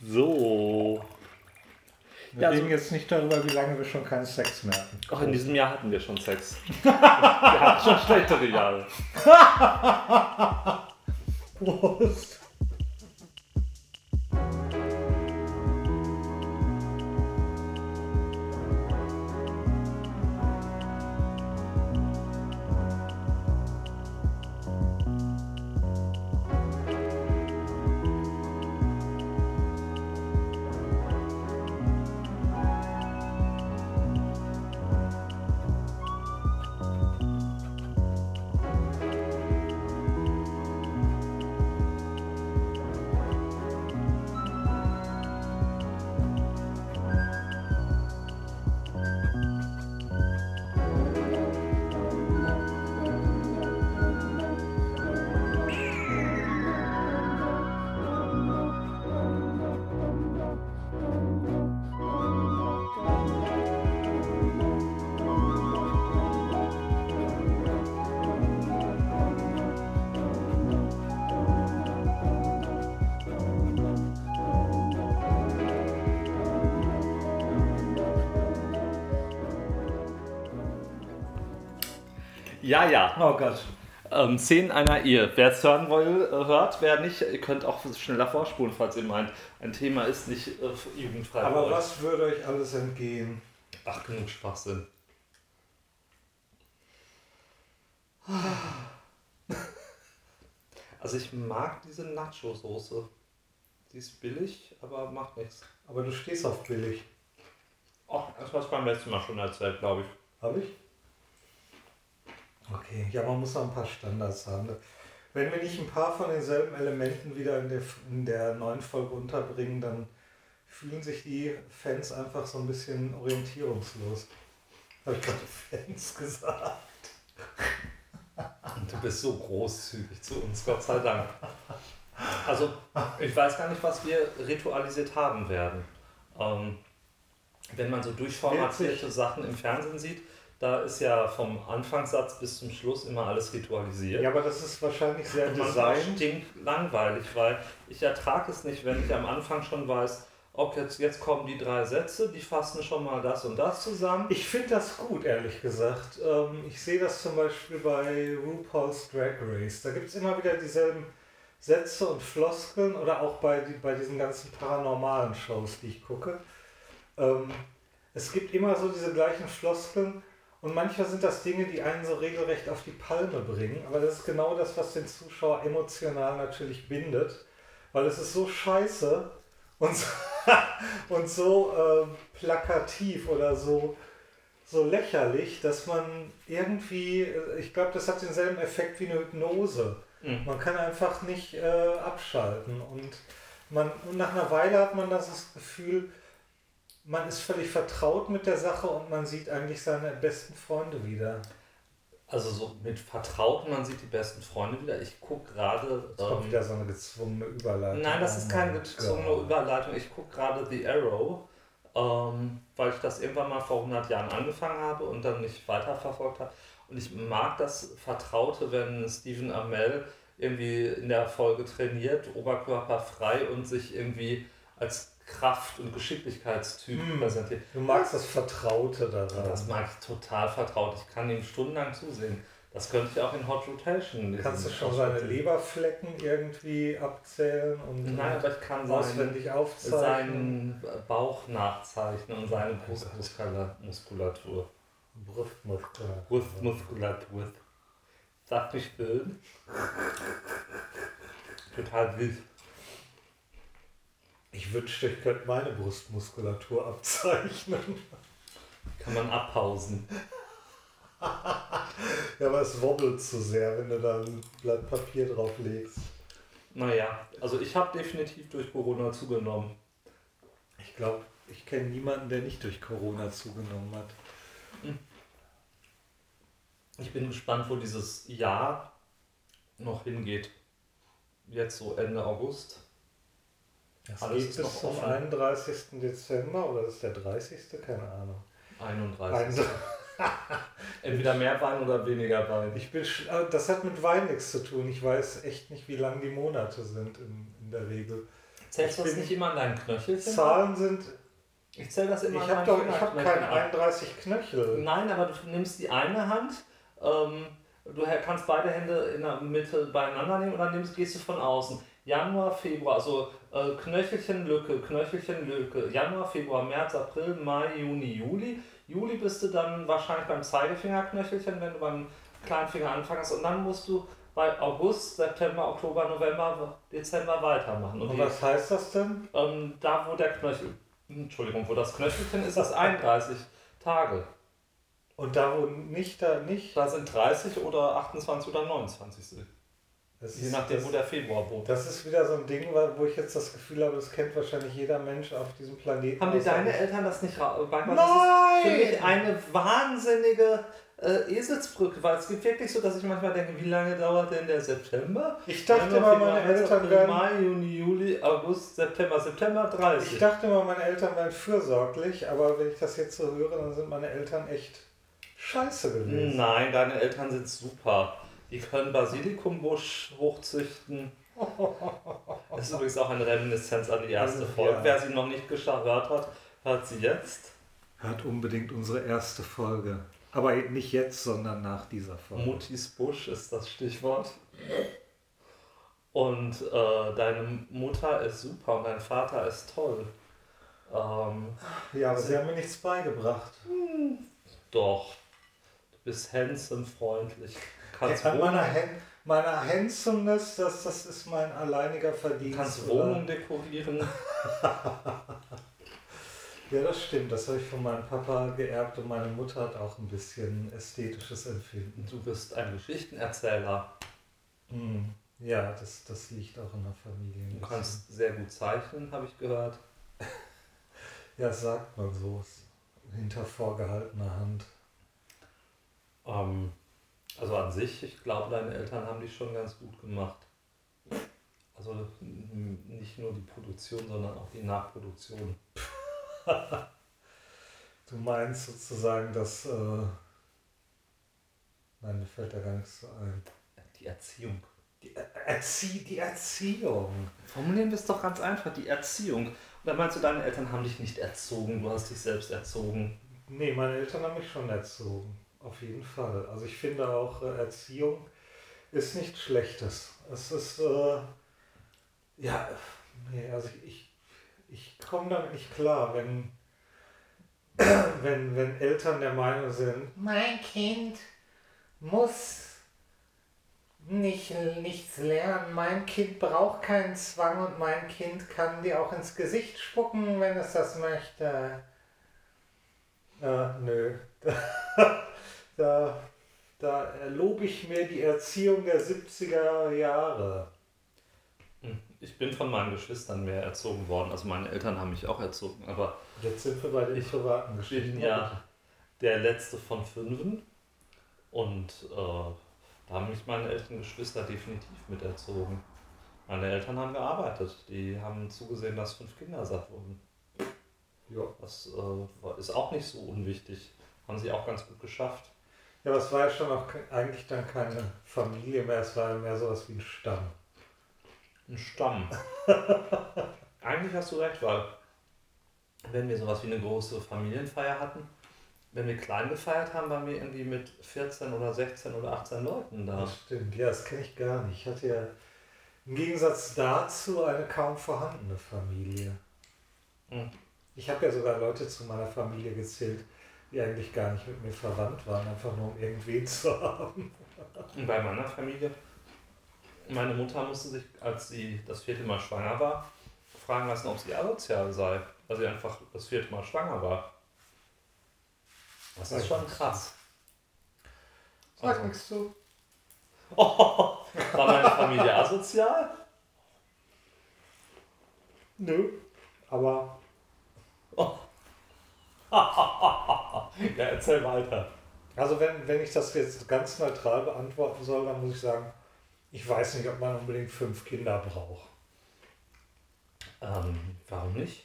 S1: So.
S2: Wir
S1: Ja,
S2: reden
S1: so-
S2: jetzt nicht darüber, wie lange wir schon keinen Sex mehr hatten.
S1: Ach, in diesem Jahr hatten wir schon Sex. [LAUGHS] wir hatten schon schlechtere Jahre.
S2: Prost!
S1: Ja, ja.
S2: Oh Gott.
S1: Ähm, Szenen einer Ehe. Wer es hören will, äh, hört. Wer nicht, ihr könnt auch schneller vorspulen, falls ihr meint, ein Thema ist nicht äh, jugendfrei.
S2: Aber
S1: euch.
S2: was würde euch alles entgehen?
S1: Ach, genug Schwachsinn. Also ich mag diese Nacho-Soße. Die ist billig, aber macht nichts.
S2: Aber du stehst auf billig.
S1: Ach, das du beim letzten Mal schon erzählt, glaube ich.
S2: Habe ich? Okay, ja, man muss auch ein paar Standards haben. Wenn wir nicht ein paar von denselben Elementen wieder in der, in der neuen Folge unterbringen, dann fühlen sich die Fans einfach so ein bisschen orientierungslos. Habe ich gerade Fans gesagt?
S1: Du bist so großzügig zu uns, Gott sei Dank. Also, ich weiß gar nicht, was wir ritualisiert haben werden. Ähm, wenn man so durchformatierte Sachen im Fernsehen sieht, da ist ja vom Anfangssatz bis zum Schluss immer alles ritualisiert.
S2: Ja, aber das ist wahrscheinlich sehr
S1: manchmal stinkt langweilig, weil ich ertrage es nicht, wenn ich am Anfang schon weiß, ob jetzt, jetzt kommen die drei Sätze, die fassen schon mal das und das zusammen.
S2: Ich finde das gut, ehrlich gesagt. Ähm, ich sehe das zum Beispiel bei RuPaul's Drag Race. Da gibt es immer wieder dieselben Sätze und Floskeln oder auch bei, bei diesen ganzen paranormalen Shows, die ich gucke. Ähm, es gibt immer so diese gleichen Floskeln und manchmal sind das Dinge, die einen so regelrecht auf die Palme bringen. Aber das ist genau das, was den Zuschauer emotional natürlich bindet. Weil es ist so scheiße und so, [LAUGHS] und so äh, plakativ oder so, so lächerlich, dass man irgendwie, ich glaube, das hat denselben Effekt wie eine Hypnose. Mhm. Man kann einfach nicht äh, abschalten. Und, man, und nach einer Weile hat man das, das Gefühl, man ist völlig vertraut mit der Sache und man sieht eigentlich seine besten Freunde wieder.
S1: Also so mit Vertrauten, man sieht die besten Freunde wieder. Ich gucke gerade.
S2: Das kommt ähm, wieder so eine gezwungene Überleitung.
S1: Nein, das ist keine gezwungene ja. Überleitung. Ich gucke gerade The Arrow, ähm, weil ich das irgendwann mal vor 100 Jahren angefangen habe und dann nicht weiterverfolgt habe. Und ich mag das Vertraute, wenn Stephen Amell irgendwie in der Folge trainiert, oberkörperfrei und sich irgendwie als Kraft- und Geschicklichkeitstyp hm. präsentiert.
S2: Du magst das Vertraute daran.
S1: Das mag ich total vertraut. Ich kann ihm stundenlang zusehen. Das könnte ich auch in Hot Rotation
S2: lesen. Kannst du schon seine Leberflecken irgendwie abzählen und
S1: Nein, aber ich kann
S2: auswendig
S1: seinen,
S2: aufzeichnen.
S1: seinen Bauch nachzeichnen und seine Brustmuskulatur.
S2: Brustmuskulatur.
S1: Brustmuskulatur. Sag nicht wild. [LAUGHS] Total wild.
S2: Ich wünschte, ich könnte meine Brustmuskulatur abzeichnen.
S1: Kann man abpausen. [LAUGHS]
S2: ja, aber es wobbelt zu sehr, wenn du da ein Blatt Papier drauf legst.
S1: Naja, also ich habe definitiv durch Corona zugenommen.
S2: Ich glaube, ich kenne niemanden, der nicht durch Corona zugenommen hat. Hm.
S1: Ich bin gespannt, wo dieses Jahr noch hingeht. Jetzt so Ende August.
S2: Das Alles geht bis zum offen. 31. Dezember oder ist der 30. Keine Ahnung.
S1: 31. Entweder mehr Wein oder weniger Wein.
S2: Ich bin, äh, das hat mit Wein nichts zu tun. Ich weiß echt nicht, wie lang die Monate sind in, in der Regel.
S1: Zählst du das nicht immer an deinen Knöchelchen?
S2: Zahlen sind.
S1: Ich zähle das immer
S2: ich an deinen Ich habe keine 31 Knöchel.
S1: Nein, aber du nimmst die eine Hand, ähm, du kannst beide Hände in der Mitte beieinander nehmen und dann nimmst, gehst du von außen. Januar, Februar, also äh, Knöchelchen, Lücke, Knöchelchen, Lücke. Januar, Februar, März, April, Mai, Juni, Juli. Juli bist du dann wahrscheinlich beim Zeigefingerknöchelchen, wenn du beim kleinen Finger anfängst. Und dann musst du bei August, September, Oktober, November, Dezember weitermachen.
S2: Und, Und was die, heißt das denn?
S1: Ähm, da, wo der Knöchel, Entschuldigung, wo das Knöchelchen ist, ist 31 Tage.
S2: Und da, wo nicht, da nicht?
S1: Da sind 30 oder 28 oder 29. Das Je nachdem, das, wo der Februar wohnt.
S2: Das ist wieder so ein Ding, wo ich jetzt das Gefühl habe, das kennt wahrscheinlich jeder Mensch auf diesem Planeten.
S1: Haben die deine Eltern das nicht
S2: beigebracht?
S1: Nein! Das ist für mich eine wahnsinnige äh, Eselsbrücke, weil es gibt wirklich so, dass ich manchmal denke, wie lange dauert denn der September?
S2: Ich dachte mal, meine Eltern wären...
S1: Mai, Juni, Juli, August, September, September 30.
S2: Ich dachte mal, meine Eltern wären fürsorglich, aber wenn ich das jetzt so höre, dann sind meine Eltern echt scheiße gewesen.
S1: Nein, deine Eltern sind super. Die können Basilikumbusch hochzüchten. Das ist übrigens auch eine Reminiszenz an die erste Folge. Ja. Wer sie noch nicht gehört hat, hört sie jetzt.
S2: Hört unbedingt unsere erste Folge. Aber nicht jetzt, sondern nach dieser Folge.
S1: Muttis Busch ist das Stichwort. Und äh, deine Mutter ist super und dein Vater ist toll. Ähm,
S2: ja, aber sie haben mir nichts beigebracht.
S1: Hm, doch. Du bist handsome, freundlich
S2: kannst An meiner, meiner Handsomeness, das, das ist mein alleiniger Verdienst.
S1: Kannst Wohnung dekorieren. [LAUGHS]
S2: ja, das stimmt. Das habe ich von meinem Papa geerbt und meine Mutter hat auch ein bisschen ästhetisches Empfinden.
S1: Du bist ein Geschichtenerzähler.
S2: Hm. Ja, das, das liegt auch in der Familie.
S1: Du kannst sehr gut zeichnen, habe ich gehört. [LAUGHS]
S2: ja, sagt man so. Hinter vorgehaltener Hand.
S1: Ähm, Also an sich, ich glaube, deine Eltern haben dich schon ganz gut gemacht. Also nicht nur die Produktion, sondern auch die Nachproduktion. [LAUGHS]
S2: Du meinst sozusagen, dass. Äh, nein, mir fällt da gar nichts so ein.
S1: Die Erziehung.
S2: Die, Erzie die Erziehung.
S1: Formulieren wir es doch ganz einfach, die Erziehung. Und dann meinst du, deine Eltern haben dich nicht erzogen, du hast dich selbst erzogen.
S2: Nee, meine Eltern haben mich schon erzogen. Auf jeden Fall. Also ich finde auch, äh, Erziehung ist nichts Schlechtes. Es ist, äh, ja, nee, also ich, ich komme damit nicht klar, wenn, [CLEARS THROAT] wenn, wenn Eltern der Meinung sind, mein Kind muss nicht, nichts lernen, mein Kind braucht keinen Zwang und mein Kind kann dir auch ins Gesicht spucken, wenn es das möchte. Äh, nö. [LAUGHS] Da, da lobe ich mir die Erziehung der 70er Jahre.
S1: Hm, Ich bin von meinen Geschwistern mehr erzogen worden. Also meine Eltern haben mich auch erzogen, aber
S2: Jetzt sind wir bei den
S1: Ich
S2: privaten
S1: ich
S2: Geschichten.
S1: bin ja der letzte von fünfen. Und äh, da haben mich meine älteren Geschwister definitiv mit erzogen. Meine Eltern haben gearbeitet. Die haben zugesehen, dass fünf Kinder satt wurden.
S2: Ja.
S1: Das äh, ist auch nicht so unwichtig. Haben sie auch ganz gut geschafft.
S2: Ja, aber es war ja schon auch eigentlich dann keine Familie mehr, es war mehr sowas wie ein Stamm.
S1: Ein Stamm. [LAUGHS] Eigentlich hast du recht, weil wenn wir sowas wie eine große Familienfeier hatten, wenn wir klein gefeiert haben, waren wir irgendwie mit 14 oder 16 oder 18 Leuten da.
S2: Das stimmt, ja, das kenne ich gar nicht. Ich hatte ja im Gegensatz dazu eine kaum vorhandene Familie.
S1: Hm.
S2: Ich habe ja sogar Leute zu meiner Familie gezählt, die eigentlich gar nicht mit mir verwandt waren, einfach nur um irgendwen [LAUGHS] zu haben.
S1: Und bei meiner Familie, meine Mutter musste sich, als sie das vierte Mal schwanger war, fragen lassen, ob sie asozial sei, weil sie einfach das vierte Mal schwanger war. Das ist schon krass.
S2: Sag
S1: Also-
S2: nichts zu. [LAUGHS]
S1: War meine Familie asozial?
S2: Nö. Aber [LAUGHS]
S1: Ja, erzähl weiter.
S2: Also wenn, wenn ich das jetzt ganz neutral beantworten soll, dann muss ich sagen, ich weiß nicht, ob man unbedingt fünf Kinder braucht.
S1: Ähm, warum nicht?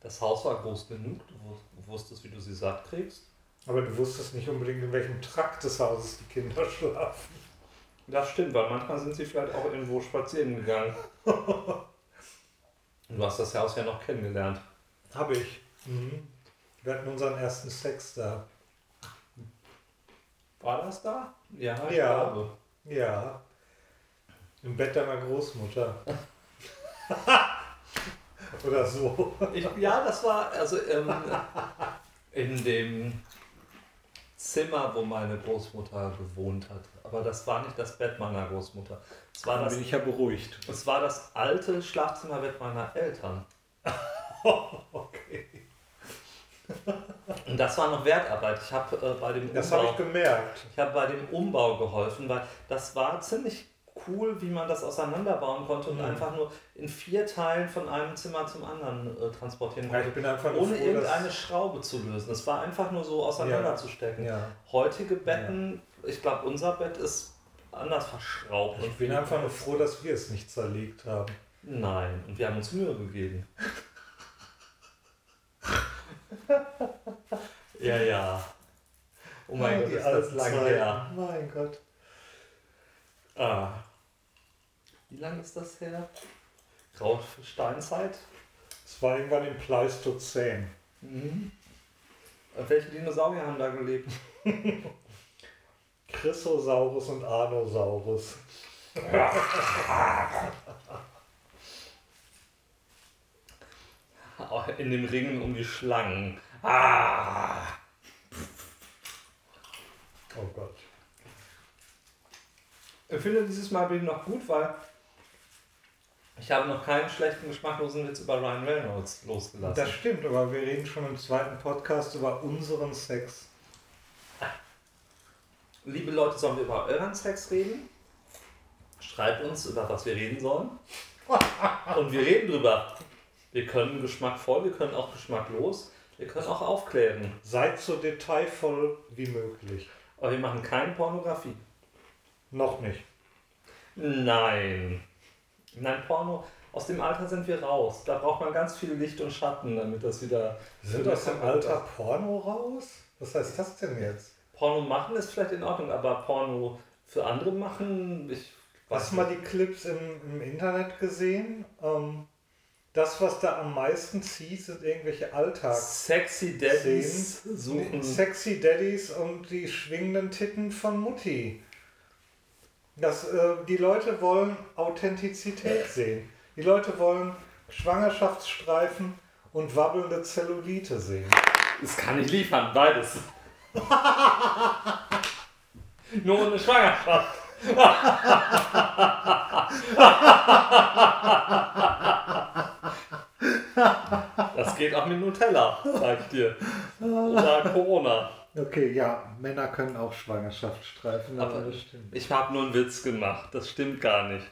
S1: Das Haus war groß genug, du wus- wusstest, wie du sie satt kriegst.
S2: Aber du wusstest nicht unbedingt, in welchem Trakt des Hauses die Kinder schlafen.
S1: Das stimmt, weil manchmal sind sie vielleicht auch irgendwo spazieren gegangen. [LAUGHS] Du hast das Haus ja noch kennengelernt.
S2: Habe ich. Mhm. Wir hatten unseren ersten Sex da.
S1: War das da? Ja, ich
S2: Ja.
S1: glaube.
S2: Ja. Im Bett deiner Großmutter. [LAUGHS] Oder so.
S1: Ich, ja, das war also ähm, in dem Zimmer, wo meine Großmutter gewohnt hat. Aber das war nicht das Bett meiner Großmutter. Es war
S2: Dann
S1: das
S2: bin ich ja beruhigt.
S1: Es war das alte Schlafzimmerbett meiner Eltern. [LAUGHS]
S2: Okay.
S1: Und das war noch Wertarbeit. Ich habe äh, bei dem
S2: Das habe ich
S1: Umbau,
S2: gemerkt.
S1: ich habe bei dem Umbau geholfen, weil das war ziemlich cool, wie man das auseinanderbauen konnte und
S2: Mhm.
S1: einfach nur in vier Teilen von einem Zimmer zum anderen äh, transportieren
S2: Ja,
S1: konnte,
S2: nur
S1: ohne
S2: froh,
S1: irgendeine Schraube zu lösen. Es war einfach nur so auseinanderzustecken.
S2: ja.
S1: Heutige Betten, ich glaube, unser Bett ist anders verschraubt.
S2: Ich bin einfach nur froh, dass wir es nicht zerlegt haben.
S1: Nein, und wir haben uns Mühe gegeben. [LAUGHS] ja, ja. Oh mein Gott, ist das lange her.
S2: Mein Gott.
S1: Ah. Wie lange ist das her? Graue Steinzeit?
S2: Es war irgendwann im Pleistozän.
S1: Mhm. Und welche Dinosaurier haben da gelebt? [LAUGHS]
S2: Chrysosaurus und Anosaurus. [LAUGHS] [LAUGHS]
S1: In den Ringen um die Schlangen. Ah!
S2: Oh Gott.
S1: Ich finde dieses Mal bin ich noch gut, weil ich habe noch keinen schlechten geschmacklosen Witz über Ryan Reynolds losgelassen.
S2: Das stimmt, aber wir reden schon im zweiten Podcast über unseren Sex.
S1: Liebe Leute, sollen wir über euren Sex reden? Schreibt uns, über was wir reden sollen. [LAUGHS] Und wir reden drüber. Wir können geschmackvoll, wir können auch geschmacklos, wir können auch aufklären.
S2: Seid so detailvoll wie möglich.
S1: Aber wir machen keine Pornografie.
S2: Noch nicht.
S1: Nein. Nein, Porno, aus dem Alter sind wir raus. Da braucht man ganz viel Licht und Schatten, damit das wieder.
S2: Sind aus dem Alter Porno raus? Was heißt das denn jetzt?
S1: Porno machen ist vielleicht in Ordnung, aber Porno für andere machen, ich
S2: Hast du mal die Clips im, im Internet gesehen? Ähm, das, was da am meisten zieht, sind irgendwelche Alltags.
S1: Sexy Daddies
S2: Szenen.
S1: suchen.
S2: Sexy Daddies und die schwingenden Titten von Mutti. Das, äh, die Leute wollen Authentizität sehen. Die Leute wollen Schwangerschaftsstreifen und wabbelnde Zellulite sehen.
S1: Das kann ich liefern, beides. [LAUGHS] Nur ohne Schwangerschaft. Das geht auch mit Nutella, sag ich dir. Oder Corona.
S2: Okay, ja, Männer können auch Schwangerschaftsstreifen, aber,
S1: Aber
S2: das stimmt.
S1: Ich habe nur einen Witz gemacht, das stimmt gar nicht.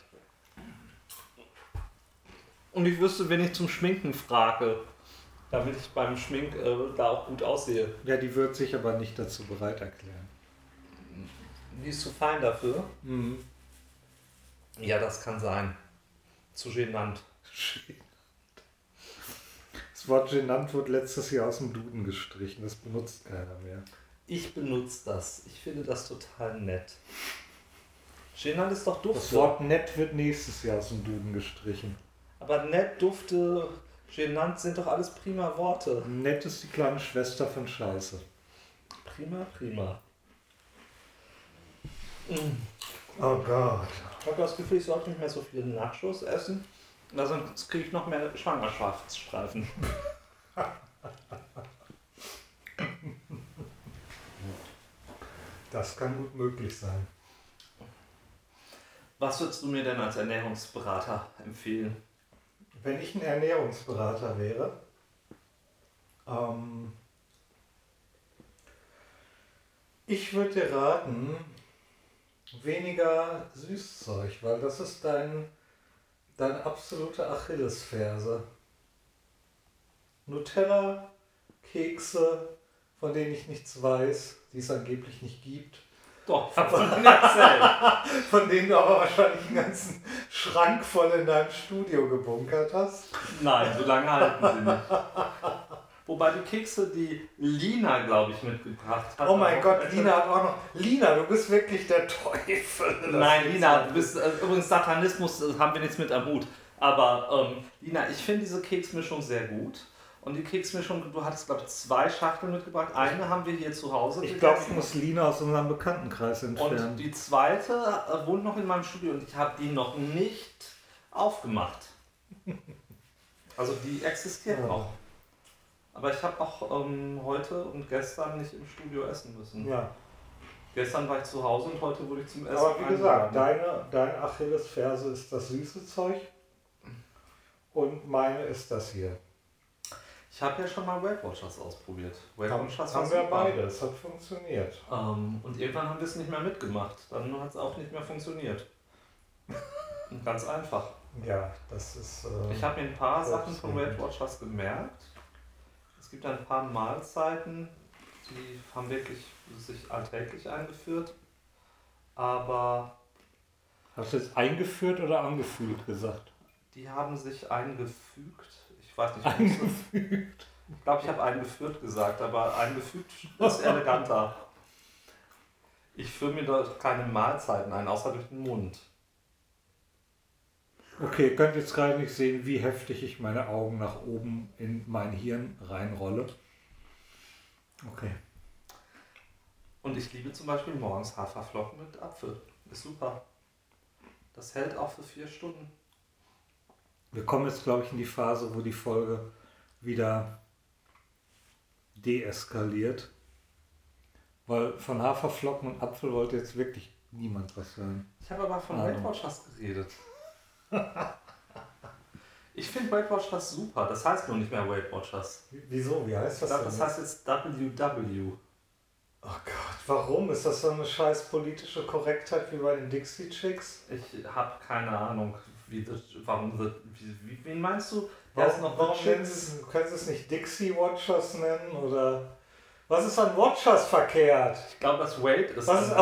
S1: Und ich wüsste, wenn ich zum Schminken frage, damit ich beim Schmink äh, da auch gut aussehe.
S2: Ja, die wird sich aber nicht dazu bereit erklären.
S1: Die ist zu fein dafür.
S2: Mhm.
S1: Ja, das kann sein. Zu genannt. [LAUGHS]
S2: Das Wort genannt wurde letztes Jahr aus dem Duden gestrichen. Das benutzt keiner mehr.
S1: Ich benutze das. Ich finde das total nett. Genannt ist doch
S2: Das
S1: Dufte.
S2: Wort nett wird nächstes Jahr aus dem Duden gestrichen.
S1: Aber nett, Dufte, genannt sind doch alles prima Worte.
S2: Nett ist die kleine Schwester von Scheiße.
S1: Prima, prima.
S2: Oh Gott.
S1: Ich habe das Gefühl, ich sollte nicht mehr so viele Nachos essen. weil Sonst kriege ich noch mehr Schwangerschaftsstreifen.
S2: Das kann gut möglich sein.
S1: Was würdest du mir denn als Ernährungsberater empfehlen?
S2: Wenn ich ein Ernährungsberater wäre, ähm, ich würde dir raten, weniger Süßzeug, weil das ist dein, deine absolute Achillesferse. Nutella, Kekse, von denen ich nichts weiß, die es angeblich nicht gibt,
S1: Doch, erzählt. [LAUGHS]
S2: von denen du aber wahrscheinlich einen ganzen Schrank voll in deinem Studio gebunkert hast.
S1: Nein, so lange halten sie nicht. Wobei die Kekse, die Lina, glaube ich, mitgebracht hat.
S2: Oh mein Gott, Lina hat auch noch. Lina, du bist wirklich der Teufel.
S1: Nein, Lina, du bist äh, übrigens Satanismus haben wir nichts mit am Hut. Aber ähm, Lina, ich finde diese Keksmischung sehr gut. Und die Keksmischung, du hattest glaube ich zwei Schachteln mitgebracht. Eine haben wir hier zu Hause.
S2: Ich glaube, ich muss Lina aus unserem Bekanntenkreis
S1: Und
S2: entfernen.
S1: die zweite äh, wohnt noch in meinem Studio und ich habe die noch nicht aufgemacht. [LAUGHS] Also die existiert
S2: Ja.
S1: noch. Aber ich habe auch ähm, heute und gestern nicht im Studio essen müssen.
S2: Ja,
S1: Gestern war ich zu Hause und heute wurde ich zum Essen
S2: aber wie gesagt, deine, deine Achillesferse ist das süße Zeug und meine ist das hier.
S1: Ich habe ja schon mal Weight Watchers ausprobiert. Weight
S2: Haben,
S1: Watchers
S2: haben wir beide, es hat funktioniert.
S1: Ähm, und irgendwann haben wir es nicht mehr mitgemacht. Dann hat es auch nicht mehr funktioniert. [LAUGHS] Ganz einfach.
S2: Ja, das ist. Äh,
S1: Ich habe mir ein paar Sachen von. Weight Watchers gemerkt. Es gibt ein paar Mahlzeiten, die haben wirklich sich alltäglich eingeführt. Aber
S2: Hast du jetzt eingeführt oder angefühlt gesagt?
S1: die haben sich eingefügt. Ich weiß nicht, eingefügt. Ich glaube, ich habe eingeführt gesagt, aber eingefügt ist eleganter. Ich führe mir dort keine Mahlzeiten ein, außer durch den Mund.
S2: Okay, ihr könnt jetzt gerade nicht sehen, wie heftig ich meine Augen nach oben in mein Hirn reinrolle. Okay.
S1: Und ich liebe zum Beispiel morgens Haferflocken mit Apfel. Ist super. Das hält auch für vier Stunden.
S2: Wir kommen jetzt, glaube ich, in die Phase, wo die Folge wieder deeskaliert. Weil von Haferflocken und Apfel wollte jetzt wirklich niemand was hören.
S1: Ich habe aber von. Weight Watchers geredet. [LAUGHS] Ich finde Weight Watchers super. Das heißt nur nicht mehr Weight Watchers.
S2: Wieso? Wie heißt
S1: Ich glaube, das heißt jetzt WW.
S2: Oh Gott, warum? Ist das so eine scheiß politische Korrektheit wie bei den Dixie Chicks?
S1: Ich habe keine Ahnung, wie das, warum das, wie, wie, wen meinst du?
S2: Warum,
S1: noch
S2: warum es, können sie es nicht Dixie Watchers nennen? Oder was ist an Watchers verkehrt?
S1: Ich glaube, das Weight ist.
S2: Was ist,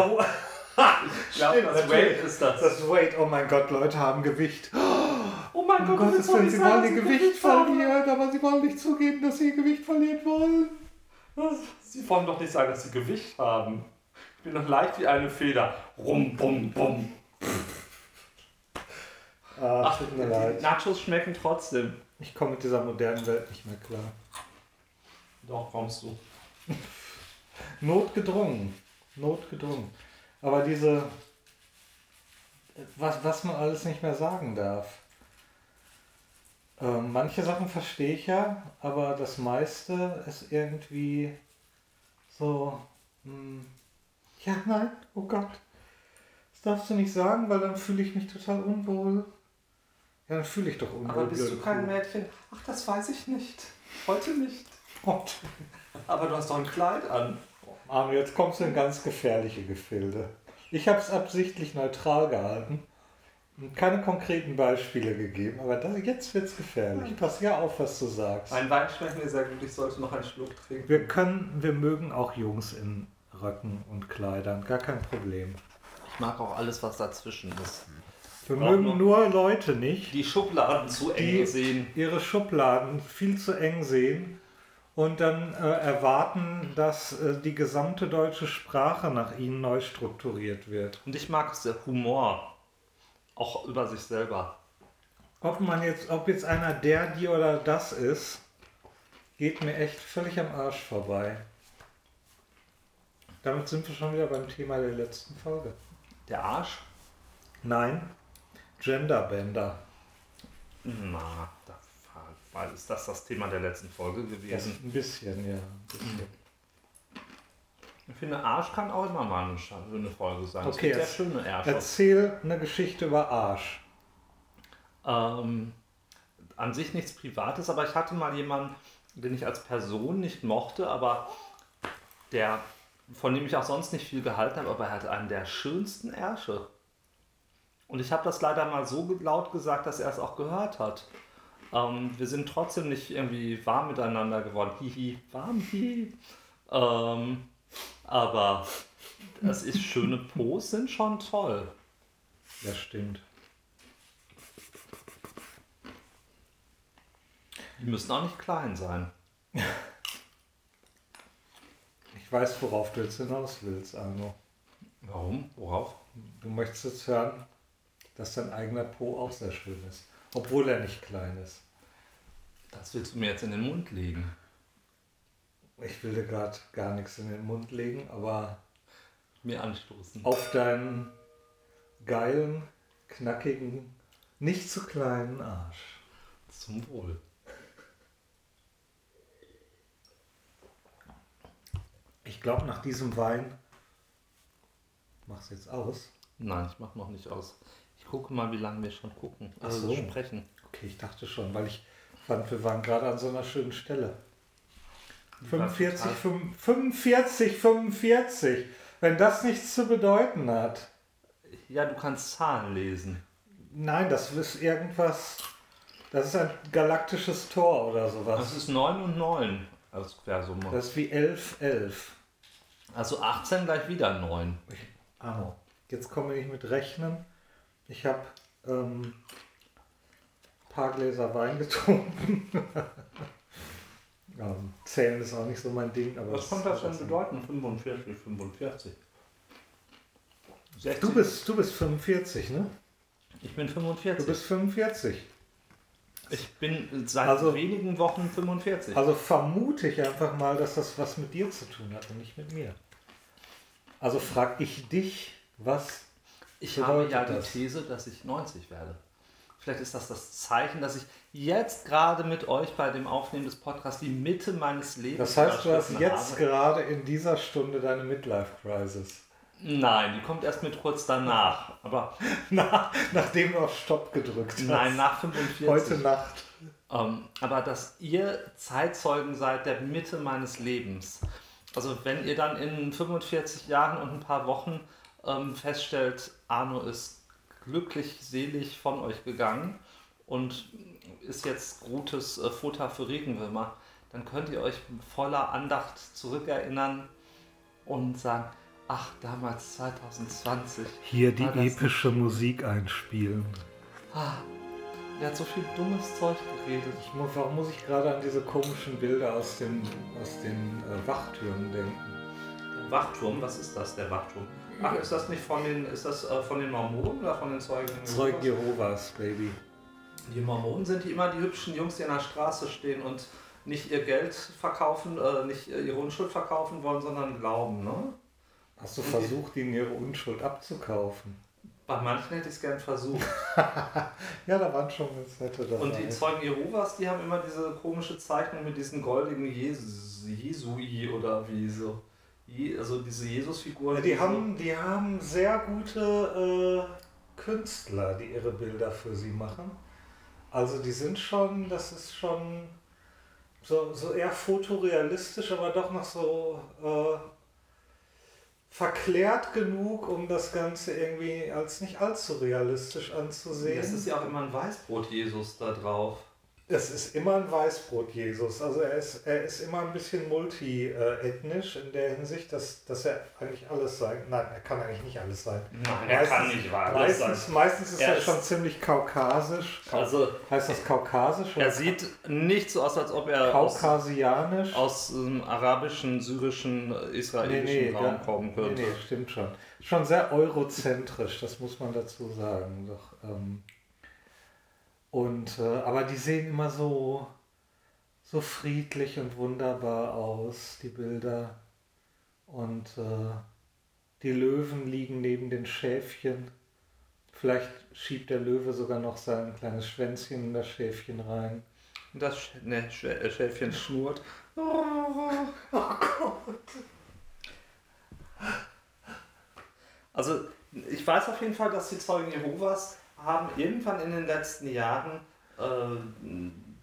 S1: ich glaube, [LAUGHS]
S2: Stimmt,
S1: das. Weight ist das.
S2: Das Weight, oh mein Gott, Leute haben Gewicht. [GASPS]
S1: Oh mein
S2: Um
S1: Gott, soll
S2: Willen,
S1: ich
S2: sie wollen ihr Gewicht verlieren, aber sie wollen nicht zugeben, dass sie ihr Gewicht verlieren wollen.
S1: Sie wollen doch nicht sagen, dass sie Gewicht haben. Ich bin doch leicht wie eine Feder. Rum, bum, bum.
S2: Ah,
S1: Ach,
S2: tut mir
S1: die
S2: leid.
S1: Nachos schmecken trotzdem.
S2: Ich komme mit dieser modernen Welt nicht mehr klar.
S1: Doch, kommst du.
S2: Notgedrungen. Notgedrungen. Aber diese. Was, was man alles nicht mehr sagen darf. Ähm, manche Sachen verstehe ich ja, aber das meiste ist irgendwie so. Hm, ja, nein, oh Gott. Das darfst du nicht sagen, weil dann fühle ich mich total unwohl. Ja, dann fühle ich doch unwohl.
S1: Aber bist du kein. Mädchen? Ach, das weiß ich nicht. Heute nicht.
S2: Gott.
S1: Aber du hast doch ein Kleid an.
S2: Arno, jetzt kommst du in ganz gefährliche Gefilde. Ich habe es absichtlich neutral gehalten und keine konkreten Beispiele gegeben, aber da, jetzt wird es gefährlich. Pass ja auf, was du sagst.
S1: Mein Wein schmeckt mir sehr gut. Ich sollte noch einen Schluck trinken.
S2: Wir können, wir mögen auch Jungs in Röcken und Kleidern, gar kein Problem.
S1: Ich mag auch alles, was dazwischen ist.
S2: Wir mögen nur Leute nicht,
S1: Die Schubladen zu eng
S2: Die-
S1: sehen.
S2: ihre Schubladen viel zu eng sehen und dann äh, erwarten, dass äh, die gesamte deutsche Sprache nach ihnen neu strukturiert wird.
S1: Und ich mag es der Humor. Auch über sich selber.
S2: Ob man jetzt, ob jetzt einer der, die oder das ist, geht mir echt völlig am Arsch vorbei. Damit sind wir schon wieder beim Thema der letzten Folge.
S1: Der Arsch?
S2: Nein, Genderbender.
S1: Na, war, ist das das Thema der letzten Folge
S2: Das
S1: gewesen.
S2: ein bisschen, ja. Ein bisschen.
S1: Ich finde, Arsch kann auch immer mal eine schöne Folge sein.
S2: Okay,
S1: es gibt schöne Ärsche.
S2: Erzähl eine Geschichte über Arsch.
S1: Ähm, an sich nichts Privates, aber ich hatte mal jemanden, den ich als Person nicht mochte, aber der, von dem ich auch sonst nicht viel gehalten habe, aber er hatte einen der schönsten Ärsche. Und ich habe das leider mal so laut gesagt, dass er es auch gehört hat. Ähm, wir sind trotzdem nicht irgendwie warm miteinander geworden. Hihi, warm, hihi. Ähm, aber das ist schöne Pos sind schon toll.
S2: Das stimmt.
S1: Die müssen auch nicht klein sein.
S2: Ich weiß, worauf du jetzt hinaus willst, Arno.
S1: Warum? Worauf?
S2: Du möchtest jetzt hören, dass dein eigener Po auch sehr schön ist. Obwohl er nicht klein ist.
S1: Das willst du mir jetzt in den Mund legen.
S2: Ich will dir gerade gar nichts in den Mund legen, aber
S1: Mir anstoßen.
S2: auf deinen geilen, knackigen, nicht zu kleinen Arsch.
S1: Zum Wohl.
S2: Ich glaube, nach diesem Wein. Mach's jetzt aus.
S1: Nein, ich mach noch nicht aus. Ich gucke mal, wie lange wir schon gucken. Also
S2: so.
S1: sprechen.
S2: Okay, ich dachte schon, weil ich fand, wir waren gerade an so einer schönen Stelle. 45,
S1: total-
S2: 45, 45. Wenn das nichts zu bedeuten hat.
S1: Ja, du kannst Zahlen lesen.
S2: Nein, das ist irgendwas. Das ist ein galaktisches Tor oder
S1: Das
S2: sowas.
S1: ist 9 und 9 als Quersumme.
S2: Das ist wie 11, 11.
S1: Also 18 gleich wieder 9.
S2: Arno, jetzt kommen wir nicht mit Rechnen. Ich habe ähm, ein paar Gläser Wein getrunken. [LAUGHS] ähm, Zählen ist auch nicht so mein Ding. Aber
S1: Was kommt das denn bedeuten? 45, 45. 60.
S2: Du bist, du bist 45, ne?
S1: Ich bin
S2: Du
S1: 45.
S2: bist 45.
S1: ich bin seit
S2: Also-
S1: wenigen Wochen 45.
S2: Also vermute ich einfach mal, dass das was mit dir zu tun hat und nicht mit mir. Also frag ich dich, was
S1: Ich habe ja die
S2: das?
S1: These, dass ich 90 werde. Vielleicht ist das das Zeichen, dass ich jetzt gerade mit euch bei dem Aufnehmen des Podcasts die Mitte meines Lebens
S2: Das heißt, du hast jetzt
S1: habe.
S2: gerade in dieser Stunde deine Midlife-Crisis.
S1: Nein, die kommt erst mit kurz danach. Aber [LAUGHS]
S2: Na, nachdem du auf Stopp gedrückt hast.
S1: nein, nach 45.
S2: Heute Nacht.
S1: Ähm, aber dass ihr Zeitzeugen seid der Mitte meines Lebens. Also wenn ihr dann in 45 Jahren und ein paar Wochen ähm, feststellt, Arno ist glücklich, selig von euch gegangen und ist jetzt gutes äh, Futter für Regenwürmer, dann könnt ihr euch voller Andacht zurückerinnern und sagen, Ach, damals 2020.
S2: Hier die epische Musik einspielen.
S1: Ah, der hat so viel dummes Zeug geredet.
S2: Ich muss, warum muss ich gerade an diese komischen Bilder aus den, aus den äh, Wachtürmen denken?
S1: Der Wachturm, was ist das, der Wachturm? Ach, ist das nicht von den, ist das äh, von den Mormonen oder von den Zeugen?
S2: Zeugen
S1: Jehovas?
S2: Jehovas, Baby.
S1: Die Mormonen sind die immer die hübschen Jungs, die an der Straße stehen und nicht ihr Geld verkaufen, äh, nicht ihre Unschuld verkaufen wollen, sondern glauben, ne?
S2: Hast du versucht, ihnen ihre Unschuld abzukaufen?
S1: Bei manchen hätte ich es gern versucht. [LAUGHS]
S2: Ja, da waren schon ganz nette dabei.
S1: Und die Zeugen Jehovas, die haben immer diese komische Zeichnung mit diesen goldigen Jes Jesui oder wie so. Also diese Jesusfiguren.
S2: ja, die, haben, die haben sehr gute äh, Künstler, die ihre Bilder für sie machen. Also die sind schon, das ist schon so, so eher fotorealistisch, aber doch noch so äh, verklärt genug, um das Ganze irgendwie als nicht allzu realistisch anzusehen.
S1: Es ist ja auch immer ein Weißbrot-Jesus da drauf.
S2: Es ist immer ein Weißbrot-Jesus. Also er ist, er ist immer ein bisschen multi-ethnisch in der Hinsicht, dass, dass er eigentlich alles sein Nein, er kann eigentlich nicht alles sein.
S1: Nein,
S2: er kann nicht Meistens, meistens ist
S1: Er
S2: er,
S1: ist-
S2: schon ziemlich kaukasisch. Kau
S1: Also
S2: heißt das kaukasisch
S1: er sieht nicht so aus, als ob er aus,
S2: kaukasianisch?
S1: aus dem arabischen, syrischen, äh, israelischen Raum
S2: ja,
S1: kommen könnte.
S2: Nee, nee, stimmt schon. Schon sehr eurozentrisch, das muss man dazu sagen. Doch, ähm, und, äh, aber die sehen immer so, so friedlich und wunderbar aus, die Bilder. Und äh, die Löwen liegen neben den Schäfchen. Vielleicht schiebt der Löwe sogar noch sein kleines Schwänzchen in das Schäfchen rein.
S1: Und das Sch ne, Sch äh, Schäfchen schnurrt. Also ich weiß auf jeden Fall, dass die Zeugen Jehovas haben irgendwann in den letzten Jahren äh,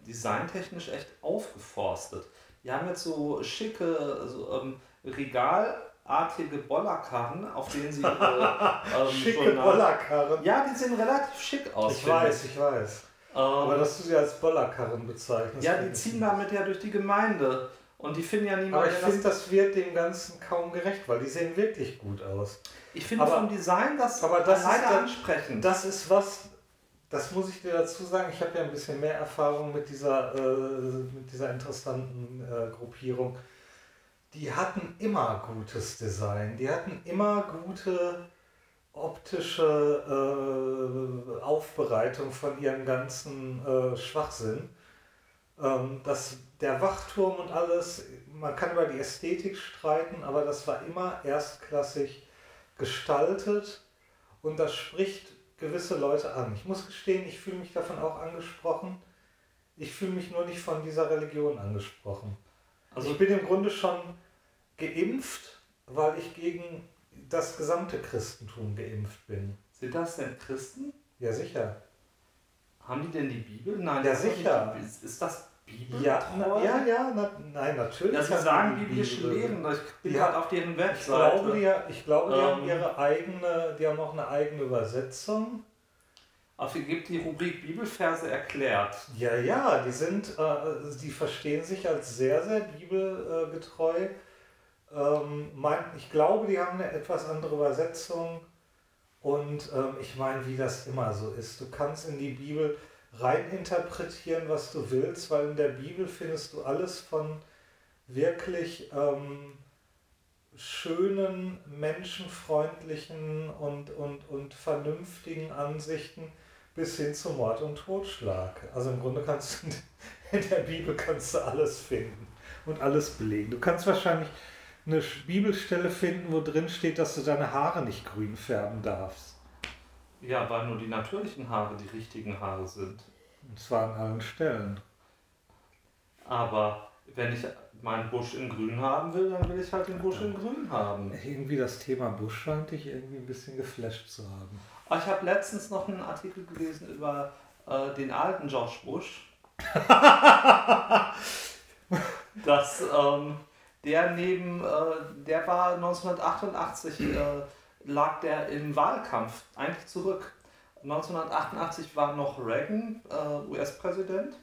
S1: designtechnisch echt aufgeforstet. Die haben jetzt so schicke so, ähm, regalartige Bollerkarren, auf denen sie ihre [LAUGHS] ähm,
S2: Schicke
S1: Journal-
S2: Bollerkarren.
S1: Ja, die sehen relativ schick aus.
S2: ich weiß, ich weiß.
S1: Ähm,
S2: Aber dass du sie als Bollerkarren bezeichnest.
S1: ja, die
S2: ich
S1: ziehen damit ja durch die Gemeinde. Und die finden ja niemanden.
S2: Aber ich finde, das wird dem Ganzen kaum gerecht, weil die sehen wirklich gut aus.
S1: Ich finde vom Design das,
S2: aber das ist
S1: leider
S2: dann-
S1: ansprechend.
S2: Das ist was, das muss ich dir dazu sagen, ich habe ja ein bisschen mehr Erfahrung mit dieser, äh, mit dieser interessanten äh, Gruppierung. Die hatten immer gutes Design, die hatten immer gute optische äh, Aufbereitung von ihrem ganzen äh, Schwachsinn. Ähm, das, der Wachturm und alles, man kann über die Ästhetik streiten, aber das war immer erstklassig gestaltet und das spricht gewisse Leute an. Ich muss gestehen, ich fühle mich davon auch angesprochen. Ich fühle mich nur nicht von dieser Religion angesprochen. Also ich bin im Grunde schon geimpft, weil ich gegen das gesamte Christentum geimpft bin.
S1: Sind das denn Christen?
S2: Ja, sicher.
S1: Haben die denn die Bibel? Nein,
S2: Ja,
S1: das
S2: sicher.
S1: Ist, ist das Bibel?
S2: Ja, na, ja, ja, na, nein, natürlich. Haben
S1: sagen biblische
S2: Bibel.
S1: Lehren. Ich bin
S2: Die
S1: gerade
S2: hat-
S1: auf deren
S2: Ich
S1: Webseite.
S2: glaube, die, ich glaube, die haben
S1: Ähm.
S2: ihre eigene, die haben auch eine eigene Übersetzung.
S1: Auf hier gibt die Rubrik Bibelverse erklärt.
S2: Ja, ja, die sind, äh, die verstehen sich als sehr, sehr bibelgetreu. Ähm, mein, ich glaube, die haben eine etwas andere Übersetzung. Und ähm, ich meine, wie das immer so ist. Du kannst in die Bibel rein interpretieren, was du willst, weil in der Bibel findest du alles von wirklich ähm, schönen, menschenfreundlichen und, und, und vernünftigen Ansichten bis hin zu Mord und Totschlag. Also im Grunde kannst du [LAUGHS] in der Bibel kannst du alles finden und alles belegen. Du kannst wahrscheinlich eine Bibelstelle finden, wo drin steht, dass du deine Haare nicht grün färben darfst.
S1: Ja, weil nur die natürlichen Haare die richtigen Haare sind.
S2: Und zwar an allen Stellen.
S1: Aber wenn ich meinen Busch in grün haben will, dann will ich halt den Busch in grün haben.
S2: Irgendwie das Thema Busch scheint dich irgendwie ein bisschen geflasht zu haben.
S1: Aber Ich habe letztens noch einen Artikel gelesen über äh, den alten George Bush. [LAUGHS] dass ähm, der neben, äh, der war 1988, äh, lag der im Wahlkampf eigentlich zurück. 1988 war noch Reagan äh, US-Präsident,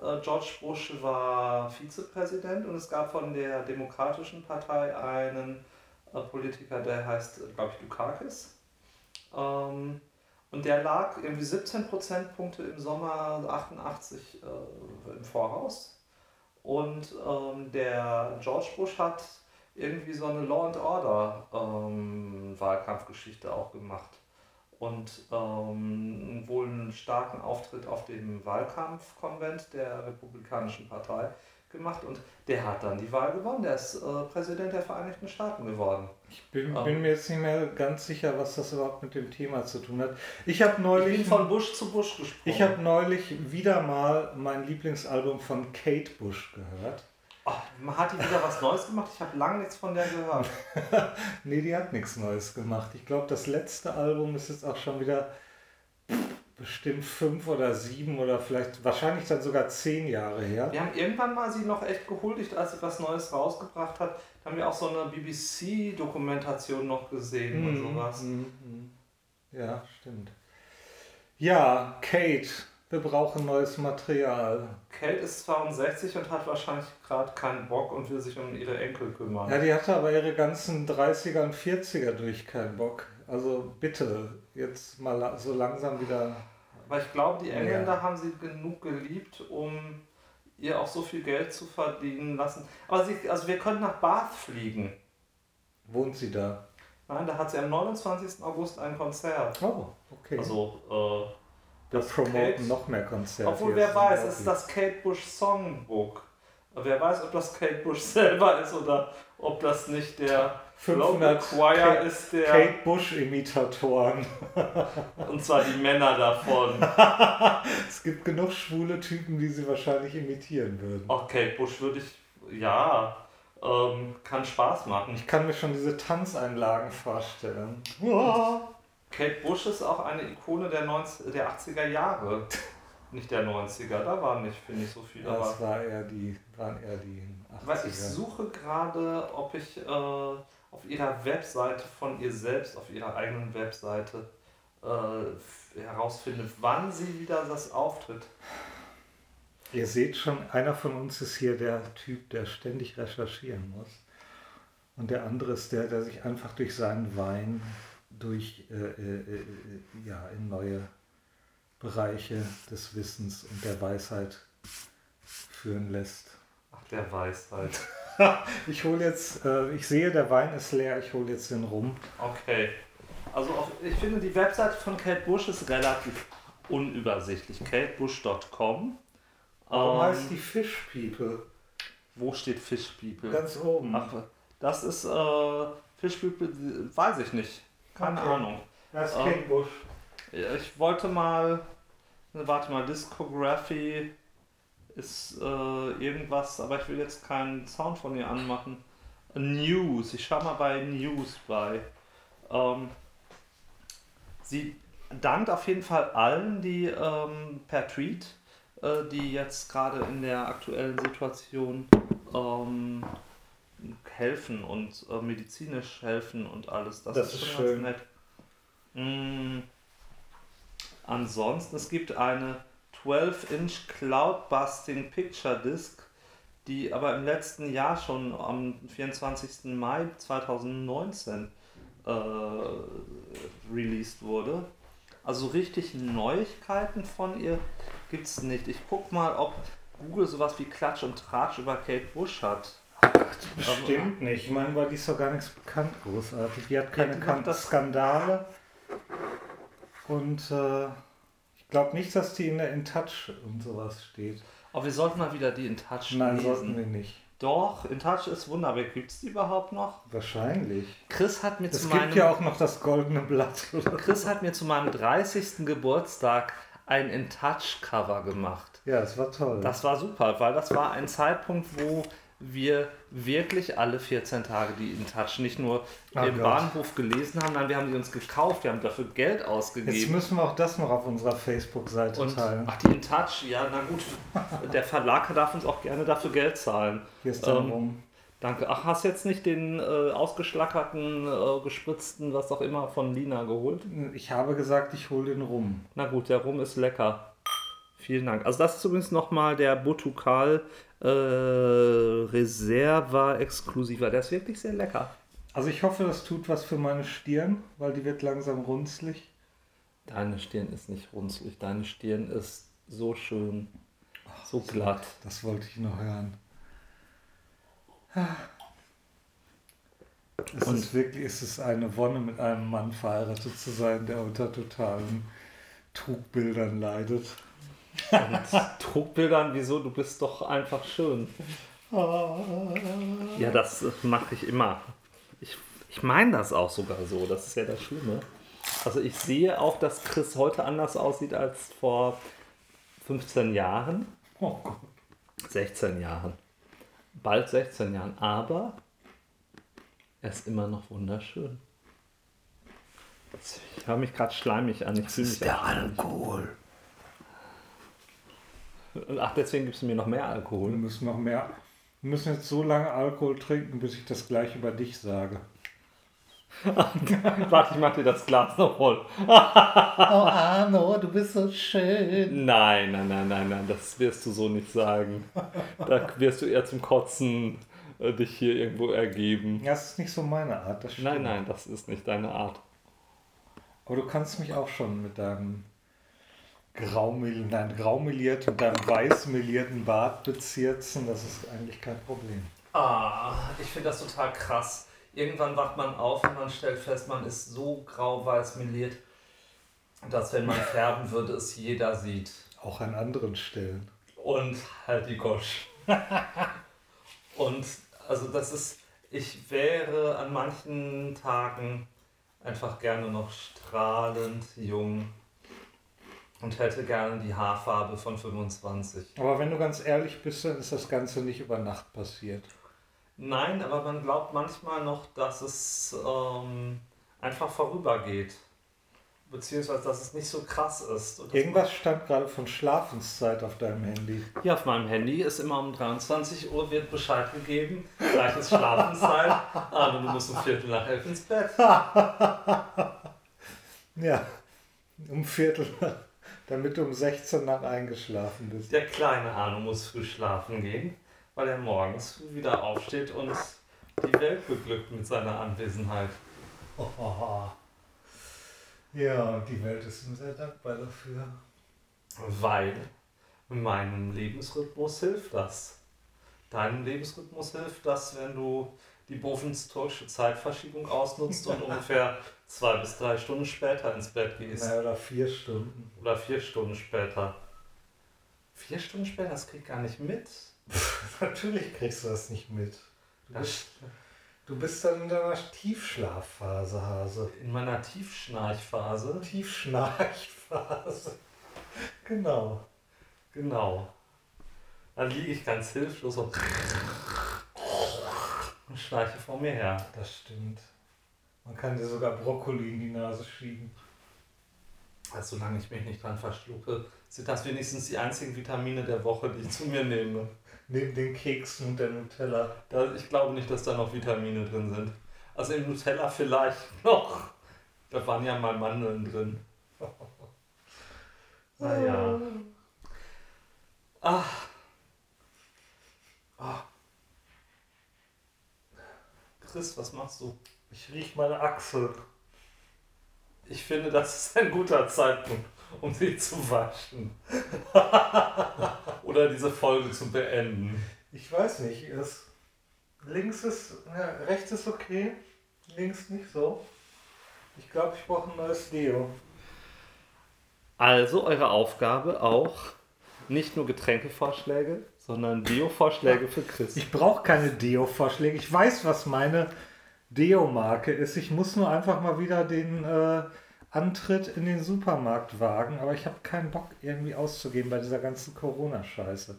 S1: äh, George Bush war Vizepräsident und es gab von der Demokratischen Partei einen äh, Politiker, der heißt, glaube ich, Dukakis. Ähm, und der lag irgendwie 17 Prozentpunkte im Sommer 88 äh, im Voraus. Und ähm, der George Bush hat irgendwie so eine Law and Order ähm, Wahlkampfgeschichte auch gemacht. Und ähm, wohl einen starken Auftritt auf dem Wahlkampfkonvent der Republikanischen Partei gemacht und der hat dann die Wahl gewonnen. Der ist äh, Präsident der Vereinigten Staaten geworden.
S2: Ich bin, ähm, bin, mir jetzt nicht mehr ganz sicher, was das überhaupt mit dem Thema zu tun hat. Ich habe neulich. Ich
S1: bin von Bush zu Bush gesprochen.
S2: Ich habe neulich wieder mal mein Lieblingsalbum von Kate Bush gehört.
S1: Ach, hat die wieder was Neues gemacht? Ich habe lange nichts von der gehört. [LAUGHS]
S2: nee, die hat nichts Neues gemacht. Ich glaube, das letzte Album ist jetzt auch schon wieder bestimmt fünf oder sieben oder vielleicht wahrscheinlich dann sogar zehn Jahre her.
S1: Wir haben irgendwann mal sie noch echt gehuldigt, als sie was Neues rausgebracht hat. Da haben wir auch so eine BBC-Dokumentation noch gesehen mm, und mhm, sowas. Mm, mm.
S2: Ja, stimmt. Ja, Kate wir brauchen neues Material.
S1: Kate ist 62 und hat wahrscheinlich gerade keinen Bock und will sich um ihre Enkel kümmern.
S2: Ja, die hatte aber ihre ganzen 30er und 40er durch keinen Bock. Also bitte, jetzt mal so langsam wieder.
S1: Weil ich glaube, die Engländer ja. haben sie genug geliebt, um ihr auch so viel Geld zu verdienen lassen. Aber sie, also wir können nach Bath fliegen.
S2: Wohnt sie da?
S1: Nein, da hat sie am 29. August ein Konzert.
S2: Oh, okay.
S1: Also, äh,
S2: das promoten noch mehr Konzerte.
S1: Obwohl, wer weiß, es ist das Kate Bush Songbook. Wer weiß, ob das Kate Bush [LAUGHS] selber ist oder ob das nicht der
S2: 500 Choir ist, der. Kate Bush Imitatoren. [LAUGHS]
S1: und zwar die Männer davon. [LAUGHS]
S2: es gibt genug schwule Typen, die sie wahrscheinlich imitieren würden.
S1: Auch Kate Bush würde ich, ja, ähm, kann Spaß machen.
S2: Ich kann mir schon diese Tanzeinlagen vorstellen.
S1: Kate Bush ist auch eine Ikone der, 90, der 80er Jahre. Nicht der 90er, da waren nicht, finde ich, so viele.
S2: Das war eher die, waren eher die
S1: 80er. Weil ich suche gerade, ob ich äh, auf ihrer Webseite von ihr selbst, auf ihrer eigenen Webseite, äh, herausfinde, wann sie wieder das auftritt.
S2: Ihr seht schon, einer von uns ist hier der Typ, der ständig recherchieren muss. Und der andere ist der, der sich einfach durch seinen Wein durch äh, äh, äh, ja, in neue Bereiche des Wissens und der Weisheit führen lässt.
S1: Ach, der Weisheit. [LAUGHS]
S2: ich hole jetzt, äh, ich sehe, der Wein ist leer, ich hole jetzt den rum.
S1: Okay. Also auf, ich finde, die Webseite von Kate Bush ist relativ unübersichtlich. katebush.com.
S2: Warum ähm, heißt die Fish People?
S1: Wo steht Fish People?
S2: Ganz oben.
S1: Ach, das ist äh, Fish People, weiß ich nicht. Keine okay. Ahnung.
S2: Das ist Kate ähm, Bush.
S1: Ich wollte mal, warte mal, Discography ist äh, irgendwas, aber ich will jetzt keinen Sound von ihr anmachen. News, ich schau mal bei News bei. Ähm, sie dankt auf jeden Fall allen, die ähm, per Tweet, äh, die jetzt gerade in der aktuellen Situation ähm, helfen und äh, medizinisch helfen und alles.
S2: Das, das ist, ist schön. nett.
S1: Mm. Ansonsten, es gibt eine 12-inch Cloud-Busting Picture Disc, die aber im letzten Jahr schon am 24. Mai 2019 äh, released wurde. Also richtig Neuigkeiten von ihr gibt es nicht. Ich guck mal, ob Google sowas wie Klatsch und Tratsch über Kate Bush hat.
S2: Bestimmt nicht. Ich meine, weil die ist doch gar nichts bekannt großartig. Die hat keine ja, Skandale. Und äh, ich glaube nicht, dass die in der InTouch und sowas steht.
S1: Aber wir sollten mal wieder die InTouch
S2: Nein, lesen. sollten wir nicht.
S1: Doch, InTouch ist wunderbar. Gibt es die überhaupt noch?
S2: Wahrscheinlich.
S1: Chris hat mir
S2: es
S1: zu
S2: meinem... Es gibt ja auch noch das goldene Blatt.
S1: Chris hat mir zu meinem 30. Geburtstag ein InTouch-Cover gemacht.
S2: Ja, das war toll.
S1: Das war super, weil das war ein Zeitpunkt, wo wir wirklich alle 14 Tage die in Touch nicht nur oh im Gott. Bahnhof gelesen haben, nein, wir haben die uns gekauft, wir haben dafür Geld ausgegeben.
S2: Jetzt müssen wir auch das noch auf unserer Facebook-Seite teilen.
S1: Ach, die in Touch, ja, na gut. Der Verlag darf uns auch gerne dafür Geld zahlen.
S2: Hier ist dann ähm, rum.
S1: Danke. Ach, hast jetzt nicht den äh, ausgeschlackerten, äh, gespritzten, was auch immer von Lina geholt?
S2: Ich habe gesagt, ich hole den Rum.
S1: Na gut, der Rum ist lecker. Vielen Dank. Also das ist übrigens nochmal der Botukal äh, Reserva Exclusiva. Der ist wirklich sehr lecker.
S2: Also ich hoffe, das tut was für meine Stirn, weil die wird langsam runzlig.
S1: Deine Stirn ist nicht runzlig, deine Stirn ist so schön, so glatt.
S2: Das wollte ich noch hören. Es
S1: Und-
S2: ist wirklich, es ist eine Wonne, mit einem Mann verheiratet zu sein, der unter totalen Trugbildern leidet.
S1: Und Druckbildern, wieso? Du bist doch einfach schön. Ja, das mache ich immer. Ich, ich meine das auch sogar so. Das ist ja das Schlimme. Also ich sehe auch, dass Chris heute anders aussieht als vor 15 Jahren,
S2: Oh Gott.
S1: 16 Jahren. Bald 16 Jahren. Aber er ist immer noch wunderschön. Ich höre mich gerade schleimig an. Ich mich auch schleimig.
S2: Alkohol.
S1: Ach, deswegen gibst du mir noch mehr
S2: Wir
S1: Alkohol.
S2: müssen noch mehr. Wir müssen jetzt so lange Alkohol trinken, bis ich das gleich über dich sage. [LAUGHS]
S1: Warte, ich mach dir das Glas noch voll.
S2: Oh Arno, du bist so schön.
S1: Nein, nein, nein, nein, nein, das wirst du so nicht sagen. Da wirst du eher zum Kotzen äh, dich hier irgendwo ergeben.
S2: Das ist nicht so meine Art. Das stimmt.
S1: Nein, nein, das ist nicht deine Art.
S2: Aber du kannst mich auch schon mit deinem graumel nein, graumeliert und deinem weißmelierten Bart bezirzen. Das ist eigentlich kein Problem.
S1: Ah, ich finde das total krass. Irgendwann wacht man auf und man stellt fest, man ist so grau-weiß meliert, dass wenn man [LAUGHS] färben würde, es jeder sieht.
S2: Auch an anderen Stellen.
S1: Und halt die Gosch. [LAUGHS] und also das ist, ich wäre an manchen Tagen einfach gerne noch strahlend jung und hätte gerne die Haarfarbe von 25.
S2: Aber wenn du ganz ehrlich bist, dann ist das Ganze nicht über Nacht passiert.
S1: Nein, aber man glaubt manchmal noch, dass es ähm, einfach vorübergeht. Beziehungsweise, dass es nicht so krass ist.
S2: Irgendwas stand gerade von Schlafenszeit auf deinem Handy.
S1: Hier auf meinem Handy ist immer um 23 Uhr wird Bescheid gegeben. Gleich ist Schlafenszeit. [LAUGHS] Aber du musst um Viertel nach elf ins Bett. [LAUGHS]
S2: Ja, um Viertel, nach- damit du um 16 nach eingeschlafen bist.
S1: Der kleine Arno muss früh schlafen gehen, weil er morgens früh wieder aufsteht und die Welt beglückt mit seiner Anwesenheit.
S2: Oh. [LAUGHS] Ja, die Welt ist ihm sehr dankbar dafür.
S1: Weil meinem Lebensrhythmus hilft das. Deinem Lebensrhythmus hilft das, wenn du die bofenstorische Zeitverschiebung ausnutzt und ungefähr zwei bis drei Stunden später ins Bett gehst.
S2: Naja, oder vier Stunden.
S1: Oder vier Stunden später. Vier Stunden später, das krieg ich gar nicht mit. [LAUGHS]
S2: Natürlich kriegst du das nicht mit. Du
S1: Das,
S2: bist, du bist dann in deiner Tiefschlafphase, Hase.
S1: in meiner Tiefschnarchphase.
S2: Tiefschnarchphase. [LAUGHS] Genau.
S1: Genau. Dann liege ich ganz hilflos und und schnarche vor mir her.
S2: Das stimmt. Man kann dir sogar Brokkoli in die Nase schieben.
S1: Also solange ich mich nicht dran verschlucke, sind das wenigstens die einzigen Vitamine der Woche, die ich zu mir nehme.
S2: Neben den Keksen und der Nutella.
S1: Da, ich glaube nicht, dass da noch Vitamine drin sind. Also im Nutella vielleicht noch. Da waren ja mal Mandeln drin. [LAUGHS] Naja. Ah. Ah. Chris, was machst du?
S2: Ich riech meine Achsel.
S1: Ich finde, das ist ein guter Zeitpunkt, um sie zu waschen. [LAUGHS] Oder diese Folge zu beenden.
S2: Ich weiß nicht. Es, links ist, ja, rechts ist okay, links nicht so. Ich glaube, ich brauche ein neues Deo.
S1: Also eure Aufgabe auch nicht nur Getränkevorschläge, sondern Bio-Vorschläge für Chris.
S2: Ich brauche keine Deo-Vorschläge. Ich weiß, was meine Deo-Marke ist. Ich muss nur einfach mal wieder den äh, Antritt in den Supermarkt wagen. Aber ich habe keinen Bock, irgendwie auszugeben bei dieser ganzen Corona-Scheiße.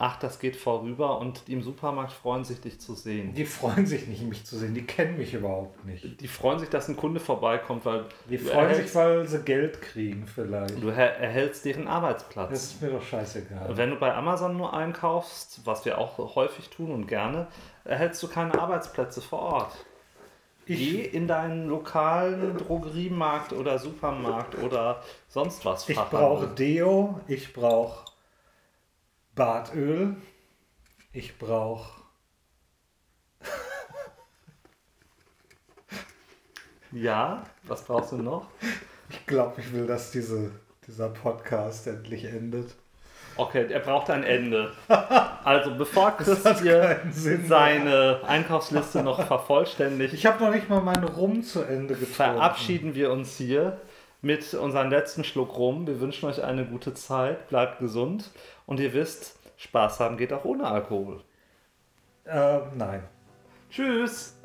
S1: Ach, das geht vorüber und die im Supermarkt freuen sich, dich zu sehen.
S2: Die freuen sich nicht, mich zu sehen. Die kennen mich überhaupt nicht.
S1: Die freuen sich, dass ein Kunde vorbeikommt, weil
S2: Die freuen sich, weil sie Geld kriegen vielleicht.
S1: du er- erhältst deren
S2: Das
S1: Arbeitsplatz.
S2: ist mir doch scheißegal.
S1: Wenn du bei Amazon nur einkaufst, was wir auch häufig tun und gerne, erhältst du keine Arbeitsplätze vor Ort. Geh
S2: Ich,
S1: in deinen lokalen Drogeriemarkt oder Supermarkt oder sonst was.
S2: ich brauche Deo, ich brauche Bartöl, ich brauche [LAUGHS]
S1: Ja, was brauchst du noch?
S2: Ich glaube, ich will, dass diese, dieser Podcast endlich endet.
S1: Okay, er braucht ein Ende. [LAUGHS] Also bevor
S2: Das
S1: Christian
S2: Sinn mehr.
S1: seine Einkaufsliste noch vervollständigt,
S2: Ich habe noch nicht mal meinen Rum zu Ende getrunken.
S1: verabschieden wir uns hier mit unserem letzten Schluck rum. Wir wünschen euch eine gute Zeit, bleibt gesund und ihr wisst, Spaß haben geht auch ohne Alkohol.
S2: Äh, nein.
S1: Tschüss!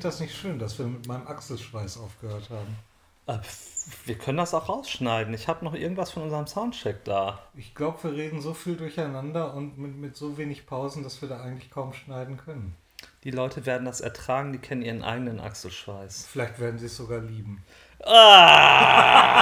S2: Finde das nicht schön, dass wir mit meinem Achselschweiß aufgehört haben.
S1: Äh, Wir können das auch rausschneiden. Ich habe noch irgendwas von unserem Soundcheck da.
S2: Ich glaube, wir reden so viel durcheinander und mit, mit so wenig Pausen, dass wir da eigentlich kaum schneiden können.
S1: Die Leute werden das ertragen, die kennen ihren eigenen Achselschweiß.
S2: Vielleicht werden sie es sogar lieben.
S1: Ah!